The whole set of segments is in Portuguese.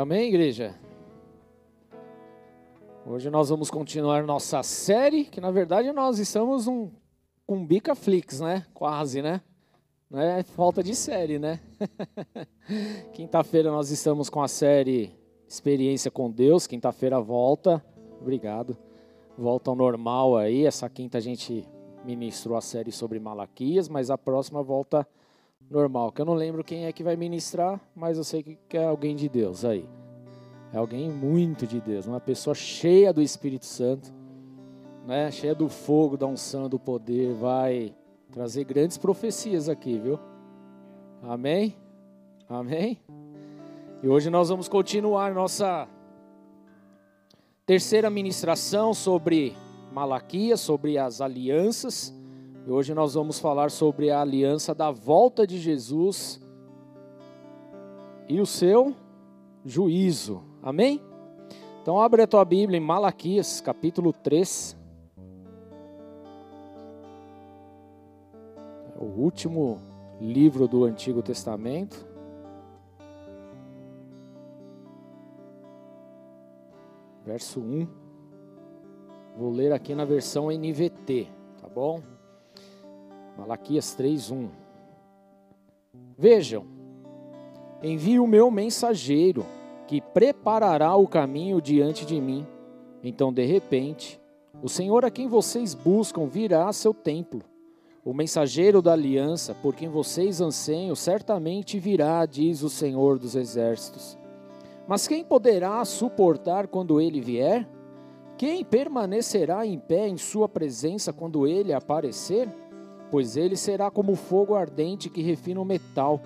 Amém, igreja? Hoje nós vamos continuar nossa série, que na verdade nós estamos um, com Bicaflix, né? Quase, né? Não é falta de série, né? Quinta-feira nós estamos com a série Experiência com Deus. Quinta-feira volta. Obrigado. Volta ao normal aí. Essa quinta a gente ministrou a série sobre Malaquias, mas a próxima volta normal, que eu não lembro quem é que vai ministrar, mas eu sei que é alguém de Deus aí. É alguém muito de Deus, uma pessoa cheia do Espírito Santo, né? cheia do fogo, da unção, do poder, vai trazer grandes profecias aqui, viu? Amém? Amém? E hoje nós vamos continuar nossa terceira ministração sobre Malaquias, sobre as alianças. E hoje nós vamos falar sobre a aliança da volta de Jesus e o seu juízo. Amém? Então abre a tua Bíblia em Malaquias, capítulo 3. É o último livro do Antigo Testamento. Verso 1. Vou ler aqui na versão NVT, tá bom? Malaquias 3:1. Vejam, envio o meu mensageiro, que preparará o caminho diante de mim. Então, de repente, o Senhor a quem vocês buscam virá a seu templo. O mensageiro da aliança, por quem vocês anseiam, certamente virá, diz o Senhor dos exércitos. Mas quem poderá suportar quando ele vier? Quem permanecerá em pé em sua presença quando ele aparecer? Pois ele será como fogo ardente que refina o metal,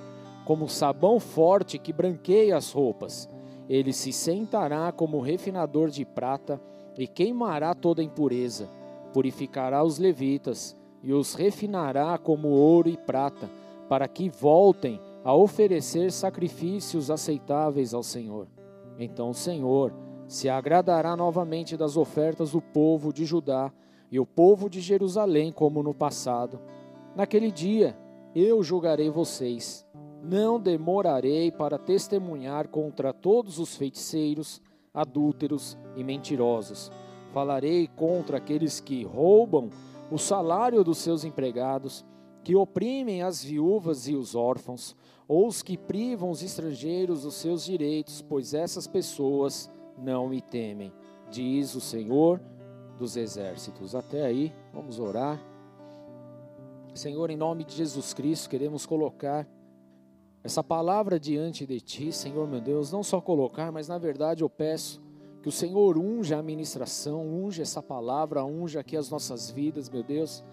como sabão forte que branqueia as roupas. Ele se sentará como refinador de prata e queimará toda impureza, purificará os levitas e os refinará como ouro e prata, para que voltem a oferecer sacrifícios aceitáveis ao Senhor. Então o Senhor se agradará novamente das ofertas do povo de Judá e o povo de Jerusalém, como no passado. Naquele dia eu julgarei vocês. Não demorarei para testemunhar contra todos os feiticeiros, adúlteros e mentirosos. Falarei contra aqueles que roubam o salário dos seus empregados, que oprimem as viúvas e os órfãos, ou os que privam os estrangeiros dos seus direitos, pois essas pessoas não me temem, diz o Senhor dos exércitos. Até aí, vamos orar. Senhor, em nome de Jesus Cristo, queremos colocar essa palavra diante de Ti, Senhor meu Deus, não só colocar, mas na verdade eu peço que o Senhor unja a ministração, unja essa palavra, unja aqui as nossas vidas, meu Deus,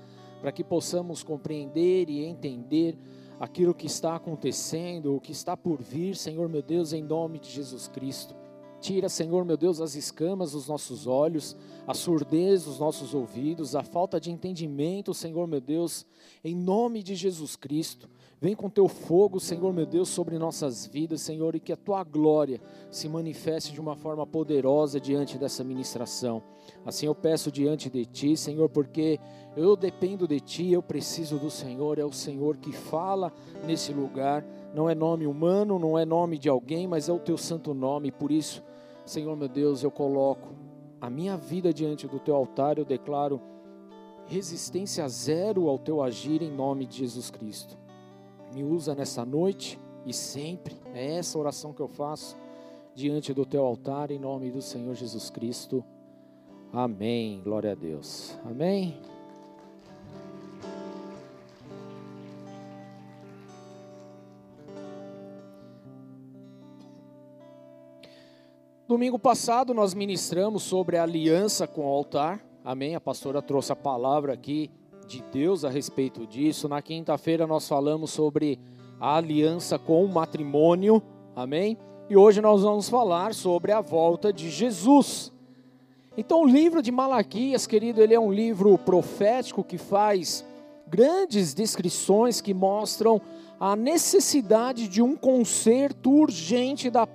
para que possamos compreender e entender aquilo que está acontecendo, o que está por vir, Senhor meu Deus, em nome de Jesus Cristo. Tira, Senhor meu Deus, as escamas dos nossos olhos, a surdez dos nossos ouvidos, a falta de entendimento, Senhor meu Deus, em nome de Jesus Cristo. Vem com teu fogo, Senhor meu Deus, sobre nossas vidas, Senhor, e que a tua glória se manifeste de uma forma poderosa diante dessa ministração. Assim eu peço diante de ti, Senhor, porque eu dependo de ti, eu preciso do Senhor, é o Senhor que fala nesse lugar. Não é nome humano, não é nome de alguém, mas é o teu santo nome, por isso Senhor meu Deus, eu coloco a minha vida diante do teu altar, eu declaro resistência zero ao teu agir em nome de Jesus Cristo. Me usa nessa noite e sempre, é essa oração que eu faço diante do teu altar em nome do Senhor Jesus Cristo. Amém. Glória a Deus. Amém. Domingo passado nós ministramos sobre a aliança com o altar. Amém? A pastora trouxe a palavra aqui de Deus a respeito disso. Na quinta-feira nós falamos sobre a aliança com o matrimônio. Amém? E hoje nós vamos falar sobre a volta de Jesus. Então, o livro de Malaquias, querido, ele é um livro profético que faz grandes descrições que mostram a necessidade de um conserto urgente da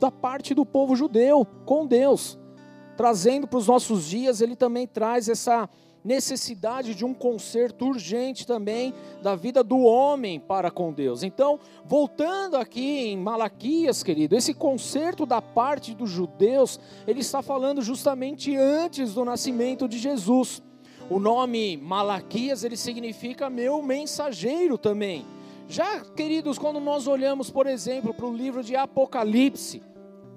da parte do povo judeu com Deus. Trazendo para os nossos dias, ele também traz essa necessidade de um conserto urgente também da vida do homem para com Deus. Então, voltando aqui em Malaquias, querido, esse conserto da parte dos judeus, ele está falando justamente antes do nascimento de Jesus. O nome Malaquias, ele significa meu mensageiro também. Já, queridos, quando nós olhamos, por exemplo, para o livro de Apocalipse,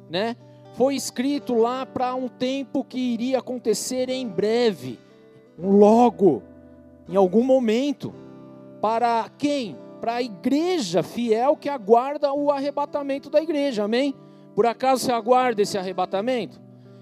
né? Foi escrito lá para um tempo que iria acontecer em breve logo, em algum momento. Para quem? Para a igreja fiel que aguarda o arrebatamento da igreja, amém? Por acaso você aguarda esse arrebatamento?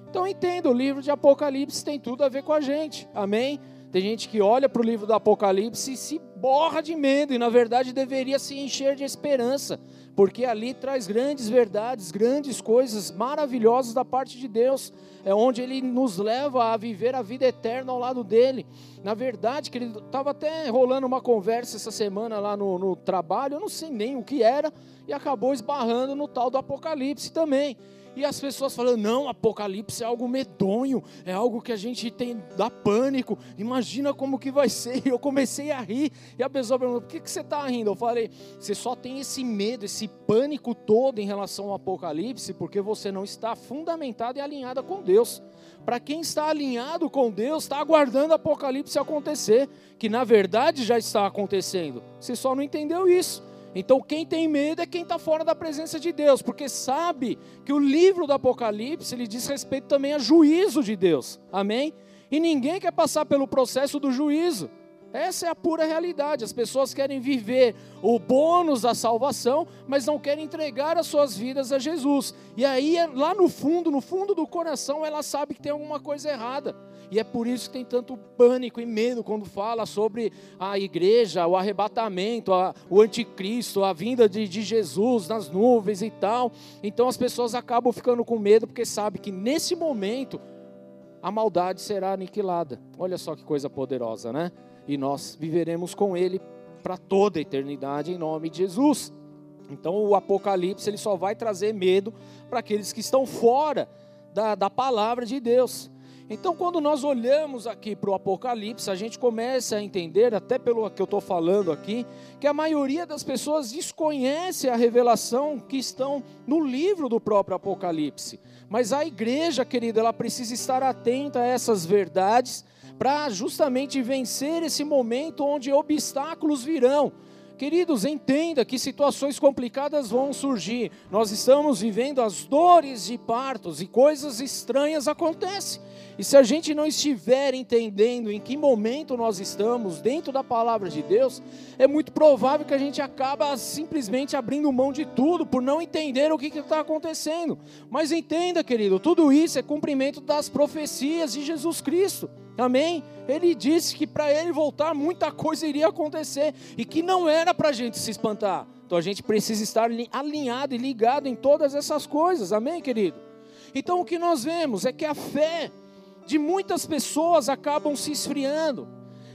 Então entenda, o livro de Apocalipse tem tudo a ver com a gente, amém? Tem gente que olha para o livro do Apocalipse e se borra de medo, e na verdade deveria se encher de esperança, porque ali traz grandes verdades, grandes coisas maravilhosas da parte de Deus. É onde Ele nos leva a viver a vida eterna ao lado dele. Na verdade, querido, estava até rolando uma conversa essa semana lá no, no trabalho, eu não sei nem o que era, e acabou esbarrando no tal do Apocalipse também. E as pessoas falando, não, Apocalipse é algo medonho, é algo que a gente tem, dá pânico, imagina como que vai ser. Eu comecei a rir, e a pessoa perguntou, por que, que você está rindo? Eu falei, você só tem esse medo, esse pânico todo em relação ao Apocalipse, porque você não está fundamentado e alinhada com Deus. Para quem está alinhado com Deus, está aguardando o Apocalipse acontecer, que na verdade já está acontecendo. Você só não entendeu isso. Então, quem tem medo é quem está fora da presença de Deus, porque sabe que o livro do Apocalipse ele diz respeito também a juízo de Deus, amém? E ninguém quer passar pelo processo do juízo. Essa é a pura realidade. As pessoas querem viver o bônus da salvação, mas não querem entregar as suas vidas a Jesus. E aí, lá no fundo, no fundo do coração, ela sabe que tem alguma coisa errada. E é por isso que tem tanto pânico e medo quando fala sobre a igreja, o arrebatamento, a, o anticristo, a vinda de, de Jesus nas nuvens e tal. Então as pessoas acabam ficando com medo porque sabem que nesse momento a maldade será aniquilada. Olha só que coisa poderosa, né? E nós viveremos com Ele para toda a eternidade em nome de Jesus. Então o Apocalipse ele só vai trazer medo para aqueles que estão fora da, da palavra de Deus. Então, quando nós olhamos aqui para o Apocalipse, a gente começa a entender, até pelo que eu estou falando aqui, que a maioria das pessoas desconhece a revelação que estão no livro do próprio Apocalipse. Mas a igreja, querida, ela precisa estar atenta a essas verdades para justamente vencer esse momento onde obstáculos virão. Queridos, entenda que situações complicadas vão surgir. Nós estamos vivendo as dores de partos e coisas estranhas acontecem. E se a gente não estiver entendendo em que momento nós estamos dentro da palavra de Deus, é muito provável que a gente acaba simplesmente abrindo mão de tudo por não entender o que está acontecendo. Mas entenda, querido, tudo isso é cumprimento das profecias de Jesus Cristo. Amém? Ele disse que para ele voltar muita coisa iria acontecer e que não era para a gente se espantar. Então a gente precisa estar alinhado e ligado em todas essas coisas. Amém, querido? Então o que nós vemos é que a fé de muitas pessoas acabam se esfriando.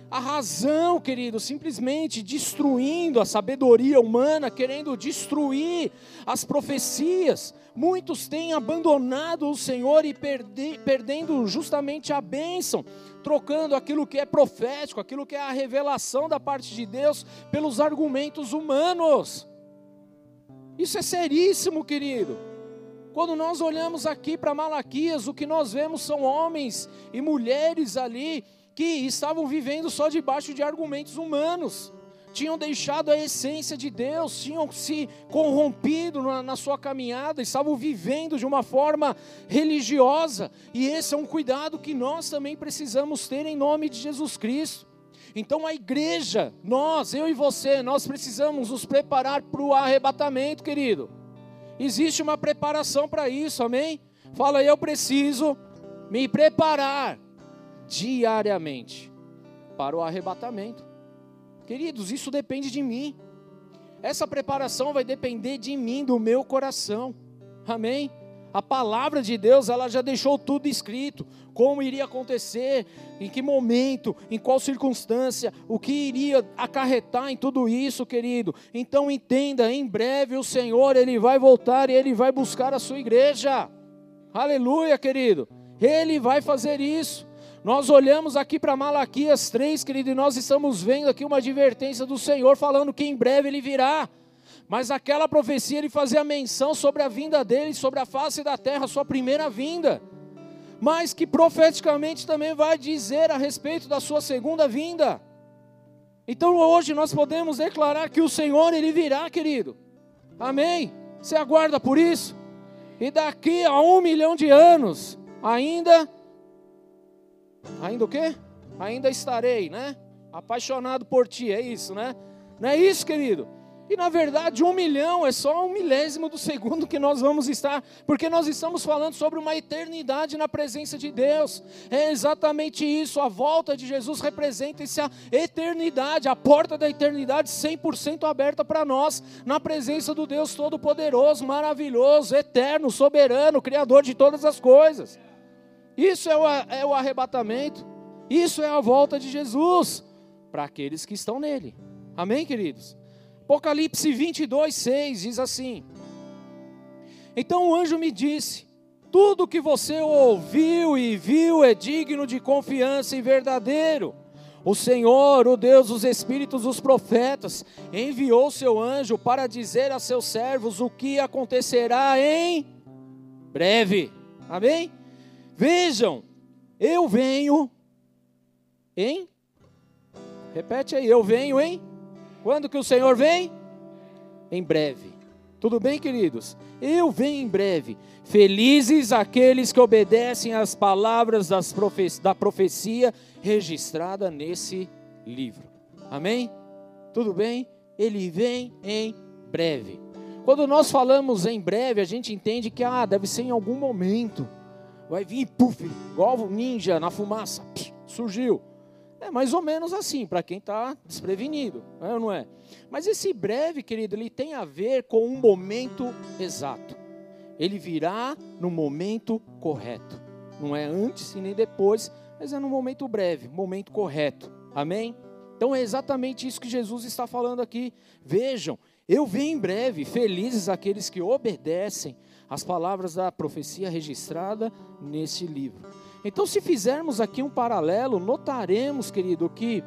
A razão, querido, simplesmente destruindo a sabedoria humana, querendo destruir as profecias. Muitos têm abandonado o Senhor e perde, perdendo justamente a bênção, trocando aquilo que é profético, aquilo que é a revelação da parte de Deus, pelos argumentos humanos. Isso é seríssimo, querido. Quando nós olhamos aqui para Malaquias, o que nós vemos são homens e mulheres ali que estavam vivendo só debaixo de argumentos humanos, tinham deixado a essência de Deus, tinham se corrompido na, na, sua caminhada, estavam vivendo de uma forma religiosa, e esse é um cuidado que nós também precisamos ter em nome de Jesus Cristo. Então a igreja, nós, eu e você, nós precisamos nos preparar para o arrebatamento, querido. Existe uma preparação para isso, amém? Fala, eu preciso me preparar diariamente para o arrebatamento. Queridos, isso depende de mim. Essa preparação vai depender de mim, do meu coração. Amém? A palavra de Deus, ela já deixou tudo escrito, como iria acontecer, em que momento, em qual circunstância, o que iria acarretar em tudo isso, querido. Então entenda, em breve o Senhor, ele vai voltar e ele vai buscar a sua igreja. Aleluia, querido. Ele vai fazer isso. Nós olhamos aqui para Malaquias 3, querido, e nós estamos vendo aqui uma advertência do Senhor falando que em breve ele virá. Mas aquela profecia ele fazia menção sobre a vinda dele, sobre a face da terra, sua primeira vinda. Mas que profeticamente também vai dizer a respeito da sua segunda vinda. Então hoje nós podemos declarar que o Senhor ele virá, querido. Amém? Você aguarda por isso? E daqui a um milhão de anos, ainda, ainda o quê? Ainda estarei, né? Apaixonado por ti, é isso, né? Não é isso, querido? E na verdade, um milhão é só um milésimo do segundo que nós vamos estar, porque nós estamos falando sobre uma eternidade na presença de Deus. É exatamente isso. A volta de Jesus representa essa eternidade, a porta da eternidade 100% aberta para nós, na presença do Deus Todo-Poderoso, maravilhoso, eterno, soberano, Criador de todas as coisas. Isso é o, é o arrebatamento, isso é a volta de Jesus para aqueles que estão nele. Amém, queridos? Apocalipse 22, 6 diz assim: Então o anjo me disse: Tudo que você ouviu e viu é digno de confiança e verdadeiro. O Senhor, o Deus dos Espíritos dos profetas, enviou seu anjo para dizer a seus servos o que acontecerá em breve. Amém? Vejam, eu venho em. Repete aí, eu venho em quando que o Senhor vem? Em breve. Tudo bem, queridos? Eu venho em breve. Felizes aqueles que obedecem às palavras profe da profecia registrada nesse livro. Amém? Tudo bem? Ele vem em breve. Quando nós falamos em breve, a gente entende que ah, deve ser em algum momento. Vai vir, puf, igual ninja na fumaça, surgiu. É mais ou menos assim, para quem está desprevenido, não é, não é? Mas esse breve, querido, ele tem a ver com um momento exato. Ele virá no momento correto. Não é antes e nem depois, mas é no momento breve, momento correto. Amém? Então é exatamente isso que Jesus está falando aqui. Vejam, eu venho em breve, felizes aqueles que obedecem às palavras da profecia registrada nesse livro. Então, se fizermos aqui um paralelo, notaremos, querido, que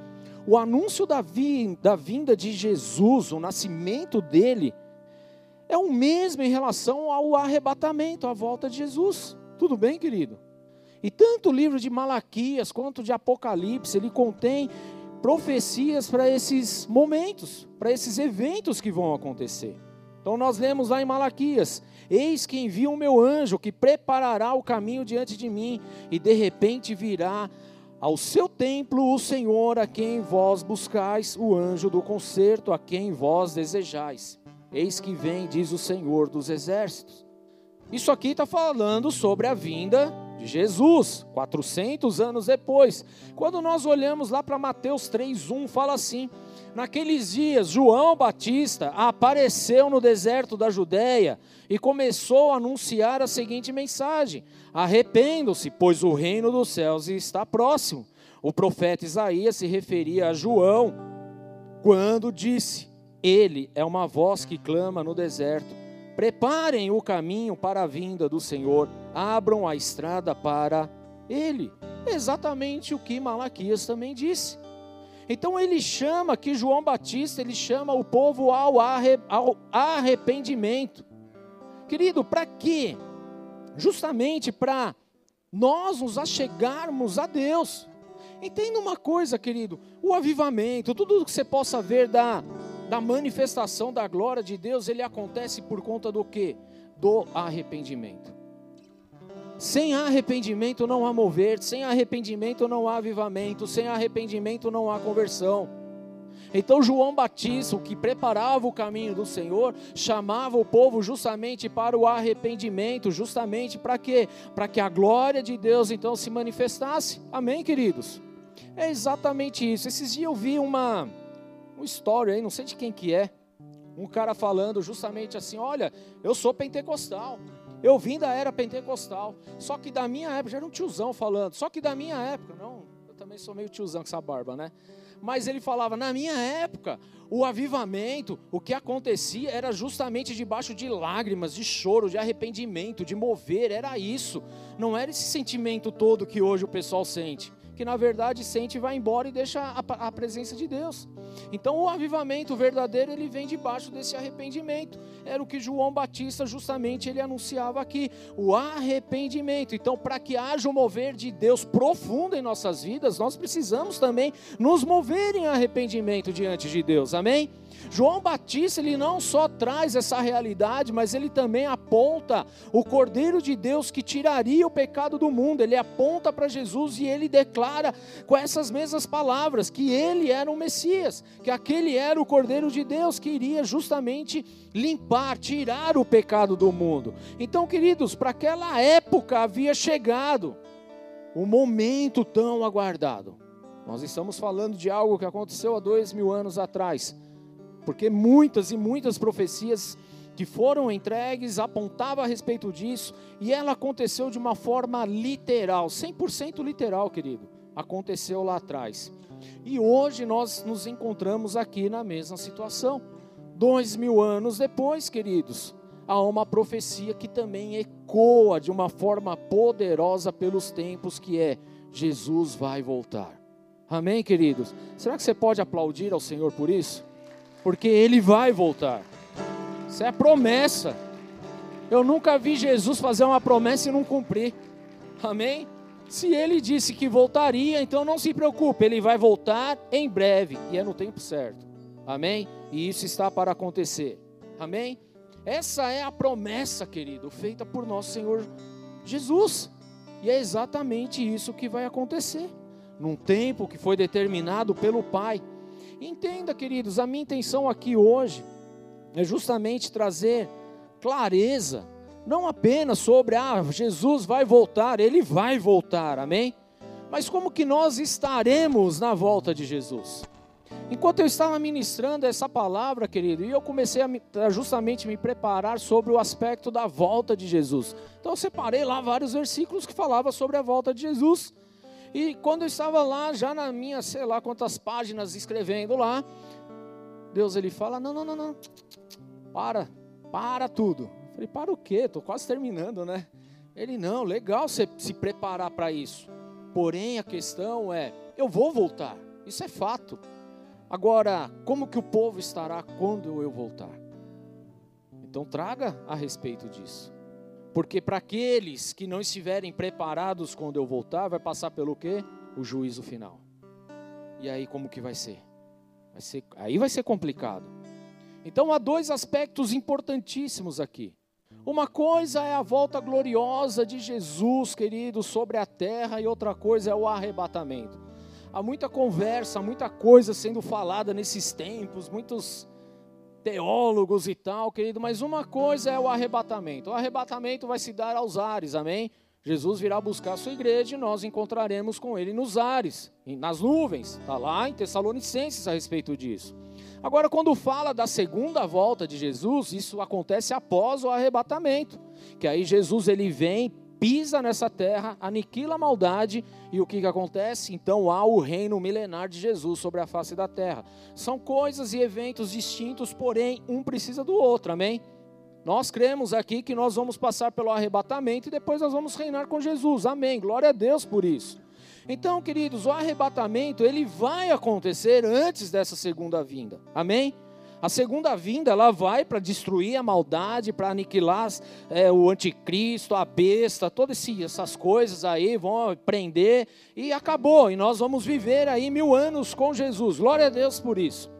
o anúncio da, da vinda de Jesus, o nascimento dele, é o mesmo em relação ao arrebatamento, à volta de Jesus. Tudo bem, querido? E tanto o livro de Malaquias quanto de Apocalipse, ele contém profecias para esses momentos, para esses eventos que vão acontecer. Então nós lemos lá em Malaquias: Eis que envia o meu anjo que preparará o caminho diante de mim, e de repente virá ao seu templo o Senhor a quem vós buscais, o anjo do concerto a quem vós desejais. Eis que vem, diz o Senhor dos exércitos. Isso aqui está falando sobre a vinda de Jesus, 400 anos depois. Quando nós olhamos lá para Mateus 3:1, fala assim: Naqueles dias, João Batista apareceu no deserto da Judéia e começou a anunciar a seguinte mensagem: Arrependam-se, pois o reino dos céus está próximo. O profeta Isaías se referia a João quando disse: Ele é uma voz que clama no deserto Preparem o caminho para a vinda do Senhor, abram a estrada para Ele. Exatamente o que Malaquias também disse. Então ele chama que João Batista, ele chama o povo ao, arre, ao arrependimento. Querido, para quê? Justamente para nós nos achegarmos a Deus. Entenda uma coisa, querido: o avivamento, tudo que você possa ver da da manifestação da glória de Deus, ele acontece por conta do que? Do arrependimento. Sem arrependimento não há mover, sem arrependimento não há avivamento, sem arrependimento não há conversão. Então João Batista, o que preparava o caminho do Senhor, chamava o povo justamente para o arrependimento, justamente para quê? Para que a glória de Deus então se manifestasse. Amém, queridos? É exatamente isso. Esses dias eu vi uma um story aí, não sei de quem que é, um cara falando justamente assim, olha, eu sou pentecostal, eu vim da era pentecostal, só que da minha época, já era um tiozão falando, só que da minha época, não, eu também sou meio tiozão com essa barba, né? Mas ele falava, na minha época, o avivamento, o que acontecia era justamente debaixo de lágrimas, de choro, de arrependimento, de mover, era isso. Não era esse sentimento todo que hoje o pessoal sente que na verdade sente e vai embora e deixa a, a presença de Deus. Então o avivamento verdadeiro ele vem debaixo desse arrependimento. Era o que João Batista justamente ele anunciava aqui, o arrependimento. Então para que haja o mover de Deus profundo em nossas vidas, nós precisamos também nos mover em arrependimento diante de Deus. Amém? João Batista, ele não só traz essa realidade, mas ele também aponta o Cordeiro de Deus que tiraria o pecado do mundo. Ele aponta para Jesus e ele declara com essas mesmas palavras que ele era o Messias, que aquele era o Cordeiro de Deus que iria justamente limpar, tirar o pecado do mundo. Então, queridos, para aquela época havia chegado o momento tão aguardado. Nós estamos falando de algo que aconteceu há dois mil anos atrás porque muitas e muitas profecias que foram entregues apontavam a respeito disso, e ela aconteceu de uma forma literal, 100% literal, querido. Aconteceu lá atrás. E hoje nós nos encontramos aqui na mesma situação. Dois mil anos depois, queridos, há uma profecia que também ecoa de uma forma poderosa pelos tempos, que é Jesus vai voltar. Amém, queridos? Será que você pode aplaudir ao Senhor por isso? Porque ele vai voltar. Isso é promessa. Eu nunca vi Jesus fazer uma promessa e não cumprir. Amém? Se ele disse que voltaria, então não se preocupe, ele vai voltar em breve e é no tempo certo. Amém? E isso está para acontecer. Amém? Essa é a promessa, querido, feita por nosso Senhor Jesus. E é exatamente isso que vai acontecer. Num tempo que foi determinado pelo Pai. Entenda, queridos, a minha intenção aqui hoje é justamente trazer clareza, não apenas sobre, ah, Jesus vai voltar, ele vai voltar, amém? Mas como que nós estaremos na volta de Jesus? Enquanto eu estava ministrando essa palavra, querido, e eu comecei a justamente me preparar sobre o aspecto da volta de Jesus. Então eu separei lá vários versículos que falavam sobre a volta de Jesus. E quando eu estava lá, já na minha, sei lá quantas páginas escrevendo lá, Deus ele fala: não, não, não, não, para, para tudo. Eu falei: para o quê? Estou quase terminando, né? Ele: não, legal você se preparar para isso. Porém, a questão é: eu vou voltar, isso é fato. Agora, como que o povo estará quando eu voltar? Então, traga a respeito disso. Porque para aqueles que não estiverem preparados quando eu voltar, vai passar pelo quê? O juízo final. E aí como que vai ser? Vai ser aí vai ser complicado. Então há dois aspectos importantíssimos aqui. Uma coisa é a volta gloriosa de Jesus, querido, sobre a terra, e outra coisa é o arrebatamento. Há muita conversa, muita coisa sendo falada nesses tempos, muitos teólogos e tal, querido, mas uma coisa é o arrebatamento. O arrebatamento vai se dar aos ares, amém? Jesus virá buscar a sua igreja e nós encontraremos com ele nos ares, nas nuvens. Está lá em Tessalonicenses a respeito disso. Agora, quando fala da segunda volta de Jesus, isso acontece após o arrebatamento, que aí Jesus ele vem, pisa nessa terra, aniquila a maldade e o que, que acontece? Então há o reino milenar de Jesus sobre a face da terra. São coisas e eventos distintos, porém um precisa do outro, amém? Nós cremos aqui que nós vamos passar pelo arrebatamento e depois nós vamos reinar com Jesus, amém? Glória a Deus por isso. Então, queridos, o arrebatamento ele vai acontecer antes dessa segunda vinda, amém? A segunda vinda, ela vai para destruir a maldade, para aniquilar é, o anticristo, a besta, todas essas coisas aí vão prender e acabou. E nós vamos viver aí mil anos com Jesus. Glória a Deus por isso.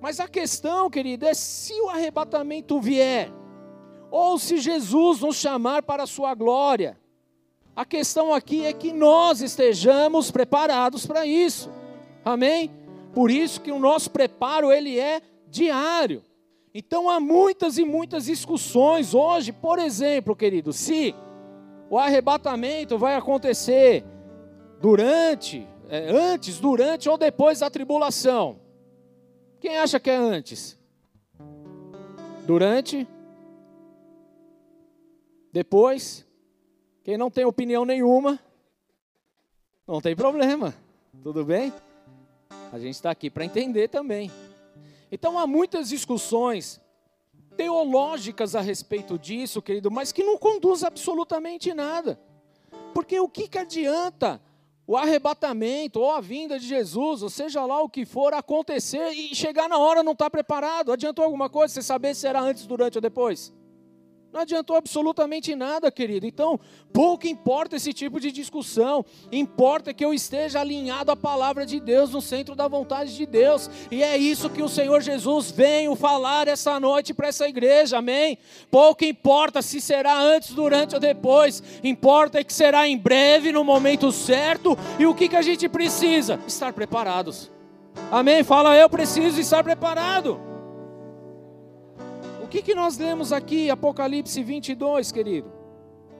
Mas a questão, querido, é se o arrebatamento vier, ou se Jesus nos chamar para a sua glória. A questão aqui é que nós estejamos preparados para isso. Amém? Por isso que o nosso preparo ele é diário. Então há muitas e muitas discussões hoje, por exemplo, querido, se o arrebatamento vai acontecer durante, é, antes, durante ou depois da tribulação. Quem acha que é antes? Durante? Depois? Quem não tem opinião nenhuma? Não tem problema, tudo bem? A gente está aqui para entender também. Então há muitas discussões teológicas a respeito disso, querido, mas que não conduz absolutamente nada. Porque o que, que adianta o arrebatamento ou a vinda de Jesus, ou seja lá o que for acontecer e chegar na hora não está preparado. Adiantou alguma coisa você saber se era antes, durante ou depois? Não adiantou absolutamente nada, querido. Então, pouco importa esse tipo de discussão. Importa que eu esteja alinhado à palavra de Deus, no centro da vontade de Deus. E é isso que o Senhor Jesus veio falar essa noite para essa igreja, amém? Pouco importa se será antes, durante ou depois. Importa que será em breve, no momento certo. E o que, que a gente precisa? Estar preparados. Amém? Fala, eu preciso estar preparado que, que nós lemos aqui, Apocalipse 22, querido?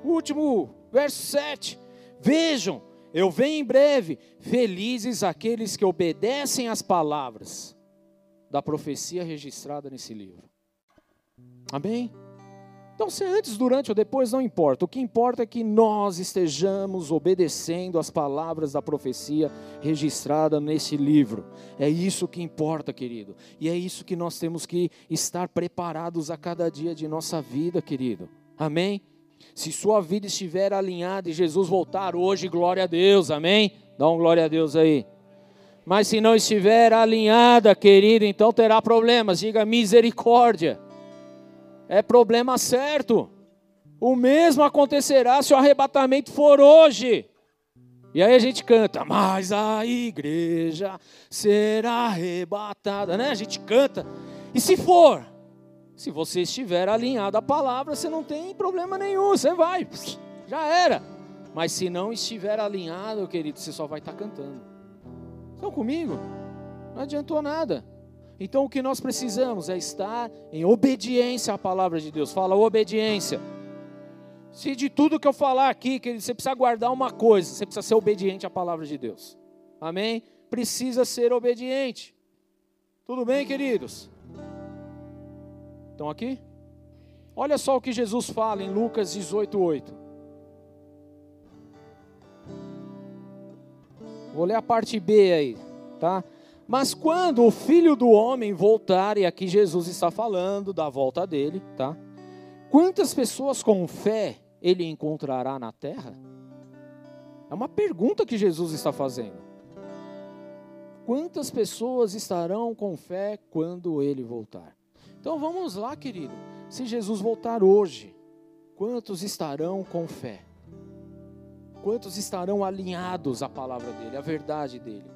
O último, verso 7. Vejam, eu venho em breve, felizes aqueles que obedecem às palavras da profecia registrada nesse livro. Amém? Então, se é antes, durante ou depois, não importa. O que importa é que nós estejamos obedecendo às palavras da profecia registrada nesse livro. É isso que importa, querido. E é isso que nós temos que estar preparados a cada dia de nossa vida, querido. Amém? Se sua vida estiver alinhada e Jesus voltar hoje, glória a Deus. Amém? Dá um glória a Deus aí. Mas se não estiver alinhada, querido, então terá problemas. Diga misericórdia é problema certo. O mesmo acontecerá se o arrebatamento for hoje. E aí a gente canta, mas a igreja será arrebatada, né? A gente canta. E se for, se você estiver alinhado à palavra, você não tem problema nenhum, você vai, já era. Mas se não estiver alinhado, querido, você só vai estar cantando. Estão comigo? Não adiantou nada. Então o que nós precisamos é estar em obediência à palavra de Deus. Fala obediência. Se de tudo que eu falar aqui, que você precisa guardar uma coisa, você precisa ser obediente à palavra de Deus. Amém? Precisa ser obediente. Tudo bem, queridos? Estão aqui? Olha só o que Jesus fala em Lucas 18, 8. Vou ler a parte B aí, tá? Mas quando o filho do homem voltar, e aqui Jesus está falando da volta dele, tá? Quantas pessoas com fé ele encontrará na terra? É uma pergunta que Jesus está fazendo. Quantas pessoas estarão com fé quando ele voltar? Então vamos lá, querido. Se Jesus voltar hoje, quantos estarão com fé? Quantos estarão alinhados à palavra dele, à verdade dele?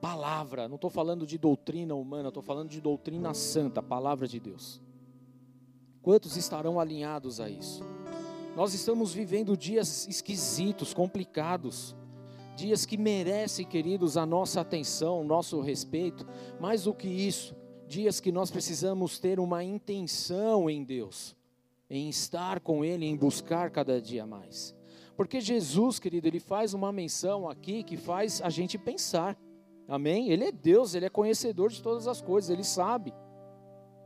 Palavra, não estou falando de doutrina humana, estou falando de doutrina santa, palavra de Deus. Quantos estarão alinhados a isso? Nós estamos vivendo dias esquisitos, complicados, dias que merecem, queridos, a nossa atenção, o nosso respeito, mais do que isso, dias que nós precisamos ter uma intenção em Deus, em estar com Ele, em buscar cada dia mais. Porque Jesus, querido, ele faz uma menção aqui que faz a gente pensar. Amém? Ele é Deus, ele é conhecedor de todas as coisas, ele sabe.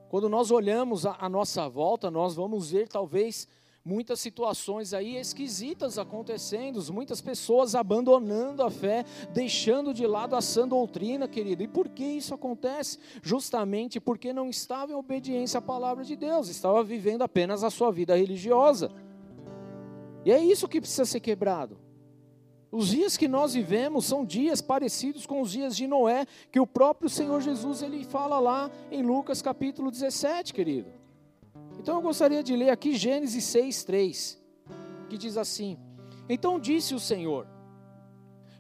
Quando nós olhamos a nossa volta, nós vamos ver talvez muitas situações aí esquisitas acontecendo, muitas pessoas abandonando a fé, deixando de lado a sã doutrina, querido. E por que isso acontece? Justamente porque não estava em obediência à palavra de Deus, estava vivendo apenas a sua vida religiosa. E é isso que precisa ser quebrado. Os dias que nós vivemos são dias parecidos com os dias de Noé, que o próprio Senhor Jesus ele fala lá em Lucas capítulo 17, querido. Então eu gostaria de ler aqui Gênesis 6:3, que diz assim: Então disse o Senhor: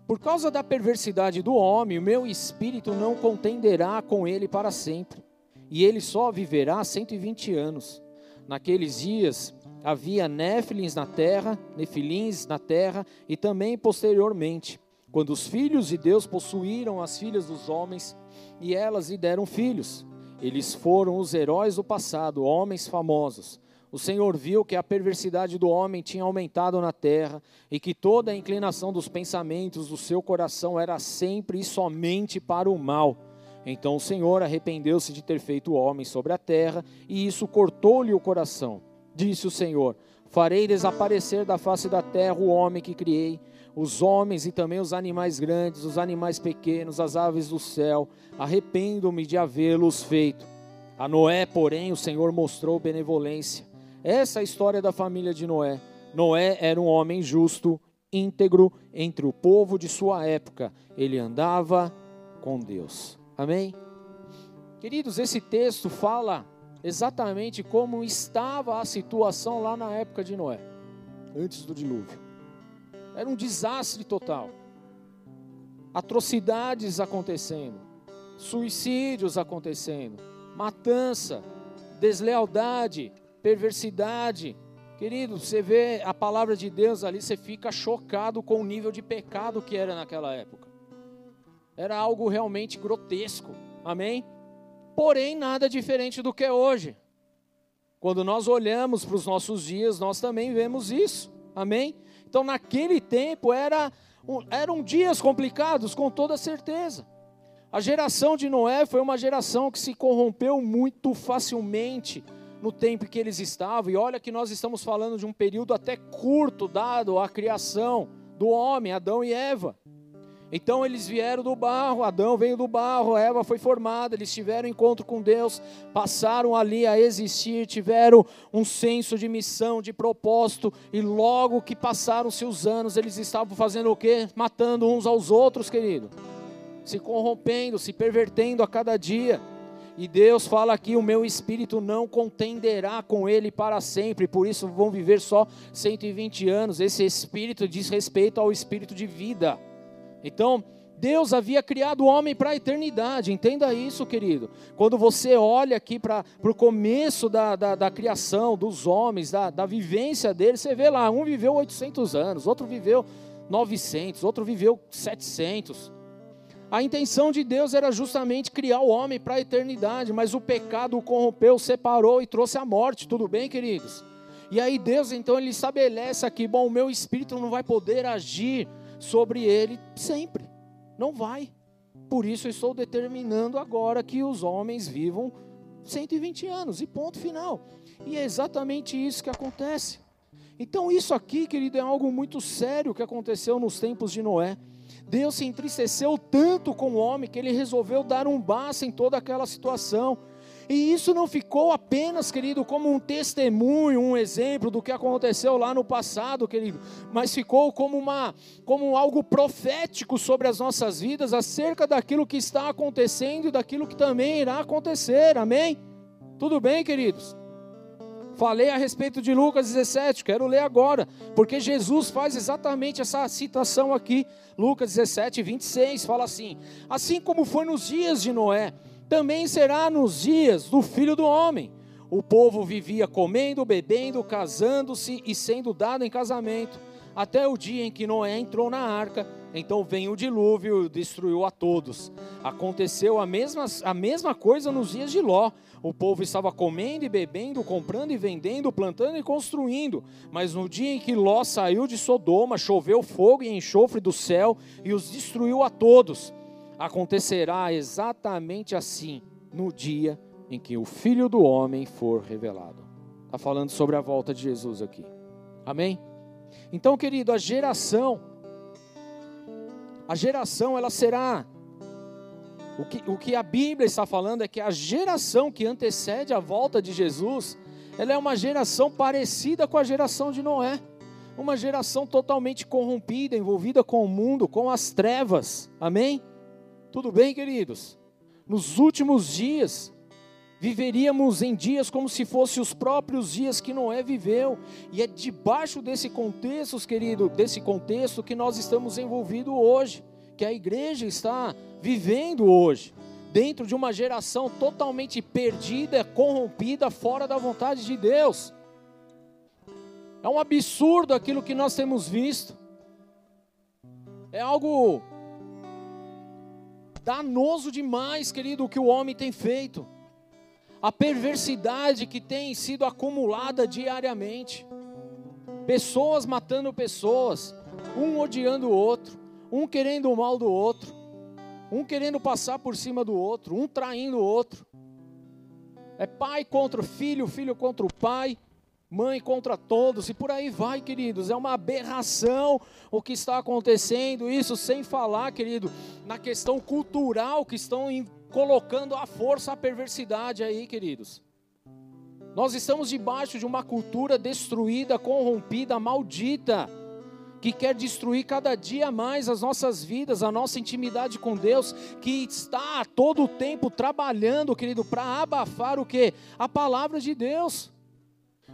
Por causa da perversidade do homem, o meu espírito não contenderá com ele para sempre, e ele só viverá 120 anos. Naqueles dias havia néfilins na terra, nefilins na terra, e também posteriormente, quando os filhos de Deus possuíram as filhas dos homens, e elas lhe deram filhos. Eles foram os heróis do passado, homens famosos. O Senhor viu que a perversidade do homem tinha aumentado na terra e que toda a inclinação dos pensamentos do seu coração era sempre e somente para o mal. Então o Senhor arrependeu-se de ter feito o homem sobre a terra e isso cortou-lhe o coração. Disse o Senhor: Farei desaparecer da face da terra o homem que criei, os homens e também os animais grandes, os animais pequenos, as aves do céu. Arrependo-me de havê-los feito. A Noé, porém, o Senhor mostrou benevolência. Essa é a história da família de Noé. Noé era um homem justo íntegro entre o povo de sua época. Ele andava com Deus. Amém? Queridos, esse texto fala exatamente como estava a situação lá na época de Noé, antes do dilúvio. Era um desastre total. Atrocidades acontecendo, suicídios acontecendo, matança, deslealdade, perversidade. Querido, você vê a palavra de Deus ali, você fica chocado com o nível de pecado que era naquela época. Era algo realmente grotesco. Amém? Porém, nada diferente do que é hoje. Quando nós olhamos para os nossos dias, nós também vemos isso. Amém? Então, naquele tempo, era, eram dias complicados, com toda certeza. A geração de Noé foi uma geração que se corrompeu muito facilmente no tempo que eles estavam. E olha que nós estamos falando de um período até curto dado à criação do homem, Adão e Eva. Então eles vieram do barro, Adão veio do barro, Eva foi formada, eles tiveram encontro com Deus, passaram ali a existir, tiveram um senso de missão, de propósito, e logo que passaram-se os anos, eles estavam fazendo o quê? Matando uns aos outros, querido. Se corrompendo, se pervertendo a cada dia. E Deus fala aqui: o meu espírito não contenderá com ele para sempre, por isso vão viver só 120 anos. Esse espírito diz respeito ao espírito de vida. Então, Deus havia criado o homem para a eternidade, entenda isso, querido. Quando você olha aqui para o começo da, da, da, criação dos homens, da, da vivência deles, você vê lá, um viveu 800 anos, outro viveu 900, outro viveu 700. A intenção de Deus era justamente criar o homem para a eternidade, mas o pecado o corrompeu, separou e trouxe a morte, tudo bem, queridos? E aí Deus então ele estabelece aqui, bom, o meu espírito não vai poder agir sobre ele sempre. Não vai. Por isso eu estou determinando agora que os homens vivam 120 anos e ponto final. E é exatamente isso que acontece. Então, isso aqui, querido, é algo muito sério que aconteceu nos tempos de Noé. Deus se entristeceu tanto com o homem que ele resolveu dar um basta em toda aquela situação. E isso não ficou apenas, querido, como um testemunho, um exemplo do que aconteceu lá no passado, querido, mas ficou como uma como algo profético sobre as nossas vidas acerca daquilo que está acontecendo e daquilo que também irá acontecer. Amém? Tudo bem, queridos? Falei a respeito de Lucas 17, quero ler agora, porque Jesus faz exatamente essa citação aqui. Lucas 17, 26 fala assim: Assim como foi nos dias de Noé, também será nos dias do filho do homem. O povo vivia comendo, bebendo, casando-se e sendo dado em casamento, até o dia em que Noé entrou na arca. Então vem o dilúvio e destruiu a todos. Aconteceu a mesma, a mesma coisa nos dias de Ló. O povo estava comendo e bebendo, comprando e vendendo, plantando e construindo. Mas no dia em que Ló saiu de Sodoma, choveu fogo e enxofre do céu e os destruiu a todos acontecerá exatamente assim no dia em que o Filho do Homem for revelado. Está falando sobre a volta de Jesus aqui. Amém? Então, querido, a geração, a geração, ela será. O que, o que a Bíblia está falando é que a geração que antecede a volta de Jesus, ela é uma geração parecida com a geração de Noé. Uma geração totalmente corrompida, envolvida com o mundo, com as trevas. Amém? Tudo bem, queridos? Nos últimos dias, viveríamos em dias como se fossem os próprios dias que Noé viveu. E é debaixo desse contexto, querido, desse contexto que nós estamos envolvidos hoje, que a igreja está vivendo hoje, dentro de uma geração totalmente perdida, corrompida, fora da vontade de Deus. É um absurdo aquilo que nós temos visto. É algo Danoso demais, querido, o que o homem tem feito. A perversidade que tem sido acumulada diariamente. Pessoas matando pessoas, um odiando o outro, um querendo o mal do outro, um querendo passar por cima do outro, um traindo o outro. É pai contra filho, filho contra o pai, mãe contra todos, e por aí vai, queridos. É uma aberração o que está acontecendo, isso sem falar, querido, na questão cultural que estão colocando a força, a perversidade aí, queridos. Nós estamos debaixo de uma cultura destruída, corrompida, maldita, que quer destruir cada dia mais as nossas vidas, a nossa intimidade com Deus, que está todo o tempo trabalhando, querido, para abafar o que? A palavra de Deus.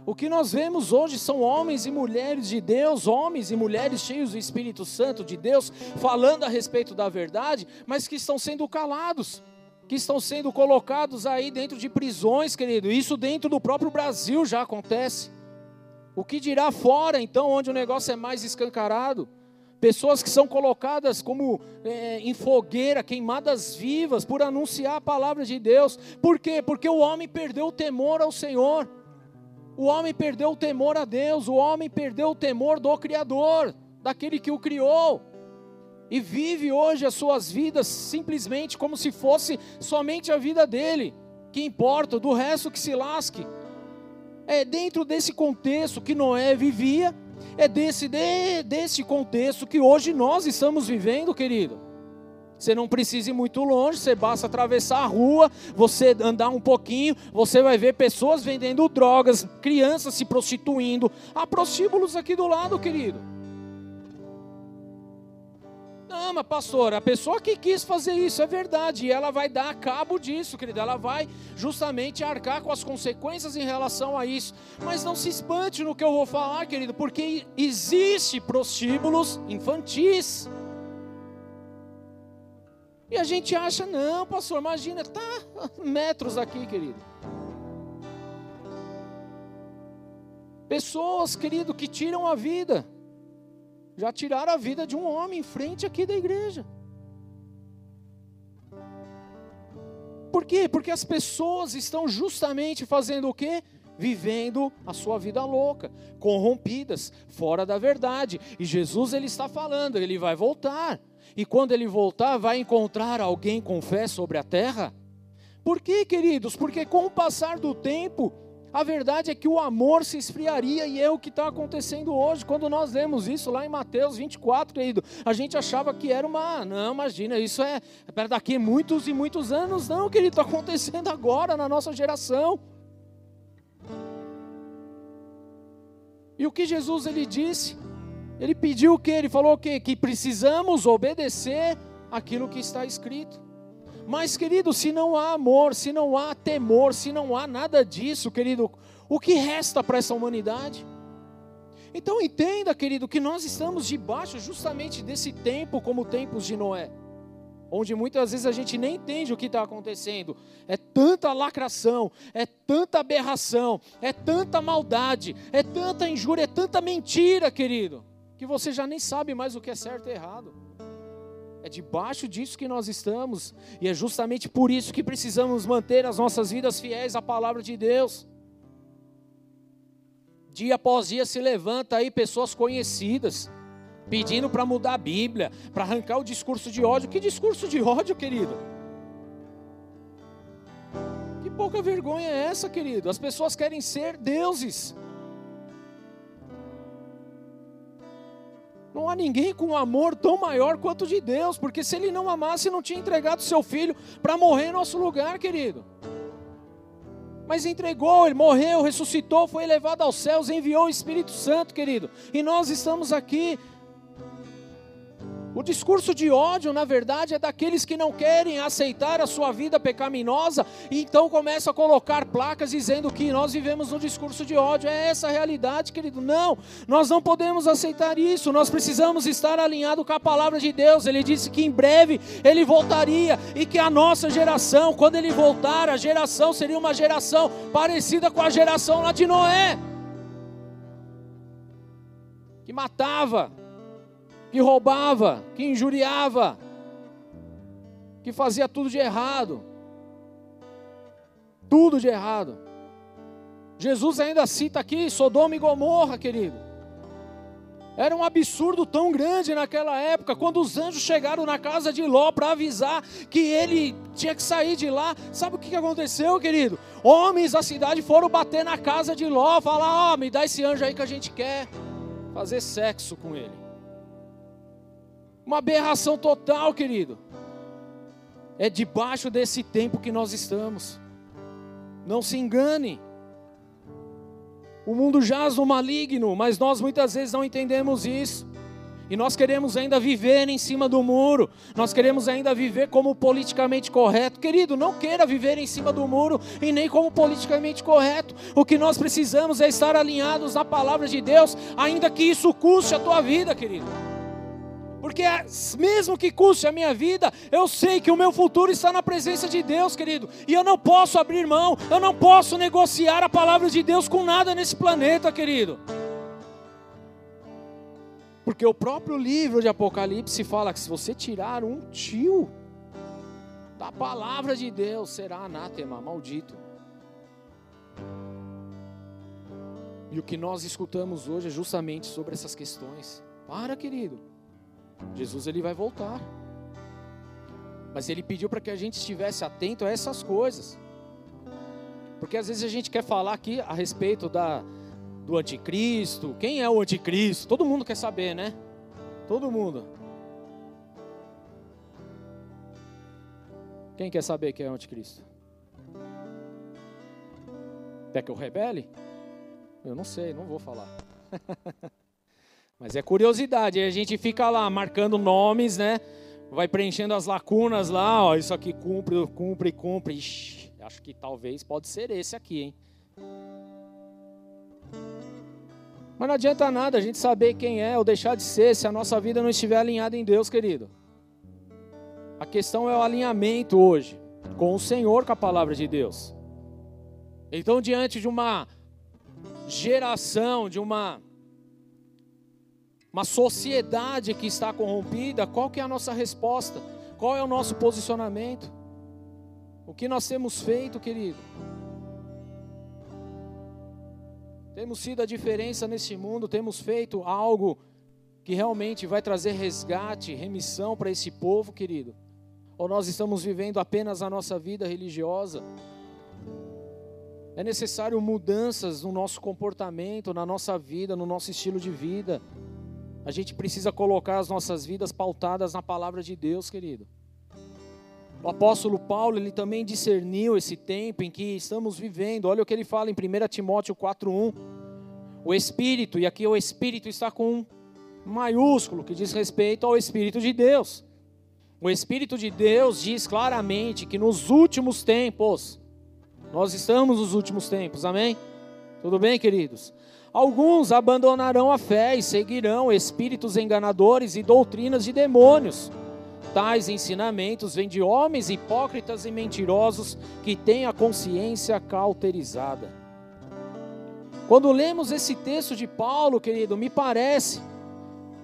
O que nós vemos hoje são homens e mulheres de Deus, homens e mulheres cheios do Espírito Santo de Deus, falando a respeito da verdade, mas que estão sendo calados, que estão sendo colocados aí dentro de prisões, querido. Isso dentro do próprio Brasil já acontece. O que dirá fora, então, onde o negócio é mais escancarado? Pessoas que são colocadas como é, em fogueira, queimadas vivas, por anunciar a palavra de Deus. Por quê? Porque o homem perdeu o temor ao Senhor. O homem perdeu o temor a Deus. O homem perdeu o temor do Criador, daquele que o criou. E vive hoje as suas vidas simplesmente como se fosse somente a vida dele. Que importa, do resto que se lasque. É dentro desse contexto que Noé vivia, é desse, de, desse contexto que hoje nós estamos vivendo, querido. Você não precisa ir muito longe, você basta atravessar a rua, você andar um pouquinho, você vai ver pessoas vendendo drogas, crianças se prostituindo. Há prostíbulos aqui do lado, querido. Não, mas pastor, a pessoa que quis fazer isso é verdade, e ela vai dar cabo disso, querida, ela vai justamente arcar com as consequências em relação a isso. Mas não se espante no que eu vou falar, querido, porque existe prostíbulos infantis. E a gente acha, não, pastor, imagina, tá metros aqui, querido. Pessoas, querido, que tiram a vida já tiraram a vida de um homem em frente aqui da igreja. Por quê? Porque as pessoas estão justamente fazendo o quê? Vivendo a sua vida louca, corrompidas, fora da verdade. E Jesus ele está falando, ele vai voltar. E quando ele voltar, vai encontrar alguém com fé sobre a terra? Por quê, queridos? Porque com o passar do tempo, a verdade é que o amor se esfriaria e é o que está acontecendo hoje. Quando nós lemos isso lá em Mateus 24, querido, a gente achava que era uma. Não, imagina, isso é, é para daqui muitos e muitos anos. Não, querido, está acontecendo agora na nossa geração. E o que Jesus ele disse? Ele pediu o que? Ele falou o quê? Que precisamos obedecer aquilo que está escrito. Mas, querido, se não há amor, se não há temor, se não há nada disso, querido, o que resta para essa humanidade? Então entenda, querido, que nós estamos debaixo justamente desse tempo, como tempos de Noé, onde muitas vezes a gente nem entende o que está acontecendo. É tanta lacração, é tanta aberração, é tanta maldade, é tanta injúria, é tanta mentira, querido, que você já nem sabe mais o que é certo e errado. É debaixo disso que nós estamos, e é justamente por isso que precisamos manter as nossas vidas fiéis à palavra de Deus. Dia após dia se levanta aí pessoas conhecidas, pedindo para mudar a Bíblia, para arrancar o discurso de ódio. Que discurso de ódio, querido? Que pouca vergonha é essa, querido? As pessoas querem ser deuses. Não há ninguém com amor tão maior quanto de Deus, porque se Ele não amasse, não tinha entregado seu filho para morrer em nosso lugar, querido. Mas entregou, Ele morreu, ressuscitou, foi elevado aos céus, enviou o Espírito Santo, querido. E nós estamos aqui o discurso de ódio, na verdade, é daqueles que não querem aceitar a sua vida pecaminosa e então começam a colocar placas dizendo que nós vivemos um discurso de ódio. É essa a realidade, querido. Não, nós não podemos aceitar isso. Nós precisamos estar alinhados com a palavra de Deus. Ele disse que em breve ele voltaria e que a nossa geração, quando ele voltar, a geração seria uma geração parecida com a geração lá de Noé que matava, que roubava, que injuriava, que fazia tudo de errado. Tudo de errado. Jesus ainda cita aqui Sodoma e Gomorra, querido. Era um absurdo tão grande naquela época, quando os anjos chegaram na casa de Ló para avisar que ele tinha que sair de lá. Sabe o que aconteceu, querido? Homens da cidade foram bater na casa de Ló, falar: Ó, oh, me dá esse anjo aí que a gente quer fazer sexo com ele. Uma aberração total, querido. É debaixo desse tempo que nós estamos. Não se engane. O mundo jaz no maligno, mas nós muitas vezes não entendemos isso. E nós queremos ainda viver em cima do muro. Nós queremos ainda viver como politicamente correto. Querido, não queira viver em cima do muro e nem como politicamente correto. O que nós precisamos é estar alinhados na palavra de Deus, ainda que isso custe a tua vida, querido. Porque mesmo que custe a minha vida, eu sei que o meu futuro está na presença de Deus, querido. E eu não posso abrir mão, eu não posso negociar a palavra de Deus com nada nesse planeta, querido. Porque o próprio livro de Apocalipse fala que se você tirar um tio da palavra de Deus, será anátema, maldito. E o que nós escutamos hoje é justamente sobre essas questões. Para, querido. Jesus ele vai voltar. Mas ele pediu para que a gente estivesse atento a essas coisas. Porque às vezes a gente quer falar aqui a respeito da do anticristo. Quem é o anticristo? Todo mundo quer saber, né? Todo mundo. Quem quer saber quem é o anticristo? Quer que eu rebele? Eu não sei, não vou falar. Mas é curiosidade, a gente fica lá marcando nomes, né? Vai preenchendo as lacunas lá, ó, isso aqui cumpre, cumpre, cumpre. Ixi, acho que talvez pode ser esse aqui, hein? Mas não adianta nada a gente saber quem é ou deixar de ser se a nossa vida não estiver alinhada em Deus, querido. A questão é o alinhamento hoje com o Senhor, com a palavra de Deus. Então, diante de uma geração, de uma uma sociedade que está corrompida, qual que é a nossa resposta? Qual é o nosso posicionamento? O que nós temos feito, querido? Temos sido a diferença nesse mundo, temos feito algo que realmente vai trazer resgate, remissão para esse povo, querido? Ou nós estamos vivendo apenas a nossa vida religiosa? É necessário mudanças no nosso comportamento, na nossa vida, no nosso estilo de vida. A gente precisa colocar as nossas vidas pautadas na palavra de Deus, querido. O apóstolo Paulo, ele também discerniu esse tempo em que estamos vivendo. Olha o que ele fala em 1 Timóteo 4:1. O espírito, e aqui o espírito está com um maiúsculo que diz respeito ao espírito de Deus. O espírito de Deus diz claramente que nos últimos tempos nós estamos nos últimos tempos. Amém? Tudo bem, queridos? Alguns abandonarão a fé e seguirão espíritos enganadores e doutrinas de demônios Tais ensinamentos vêm de homens hipócritas e mentirosos que têm a consciência cauterizada. Quando lemos esse texto de Paulo, querido, me parece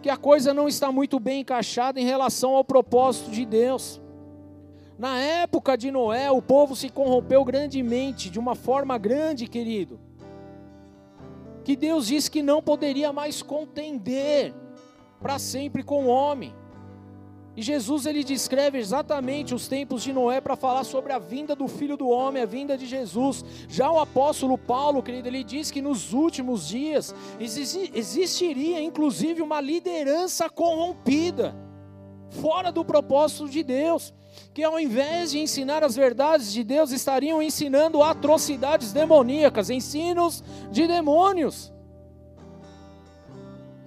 que a coisa não está muito bem encaixada em relação ao propósito de Deus. Na época de Noé, o povo se corrompeu grandemente, de uma forma grande, querido, que Deus disse que não poderia mais contender para sempre com o homem. E Jesus ele descreve exatamente os tempos de Noé para falar sobre a vinda do Filho do Homem, a vinda de Jesus. Já o apóstolo Paulo, querido, ele diz que nos últimos dias existiria inclusive uma liderança corrompida, fora do propósito de Deus, que ao invés de ensinar as verdades de Deus, estariam ensinando atrocidades demoníacas, ensinos de demônios.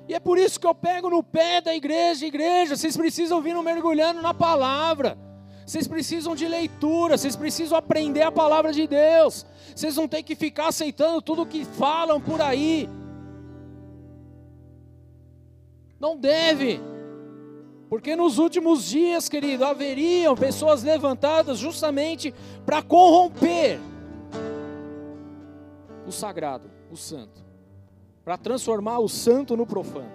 E é por isso que eu pego no pé da igreja, igreja, vocês precisam vir mergulhando na palavra. Vocês precisam de leitura, vocês precisam aprender a palavra de Deus. Vocês não têm que ficar aceitando tudo que falam por aí. Não deve. Porque nos últimos dias, querido, haveriam pessoas levantadas justamente para corromper o sagrado, o santo para transformar o santo no profano.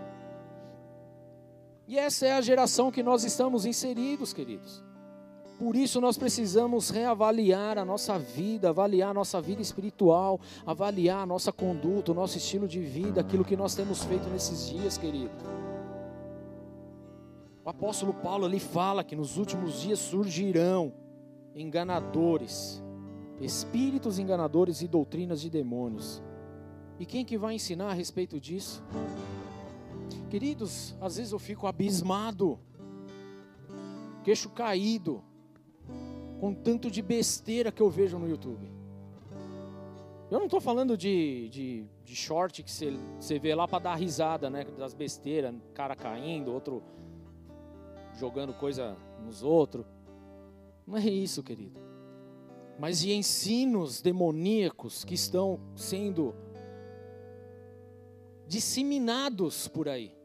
E essa é a geração que nós estamos inseridos, queridos. Por isso nós precisamos reavaliar a nossa vida, avaliar a nossa vida espiritual, avaliar a nossa conduta, o nosso estilo de vida, aquilo que nós temos feito nesses dias, querido. O apóstolo Paulo ali fala que nos últimos dias surgirão enganadores, espíritos enganadores e doutrinas de demônios e quem que vai ensinar a respeito disso? Queridos, às vezes eu fico abismado, queixo caído, com tanto de besteira que eu vejo no YouTube. Eu não estou falando de, de, de, short que você, vê lá para dar risada, né? Das besteiras, cara caindo, outro jogando coisa nos outros. Não é isso, querido. Mas de ensinos demoníacos que estão sendo disseminados por aí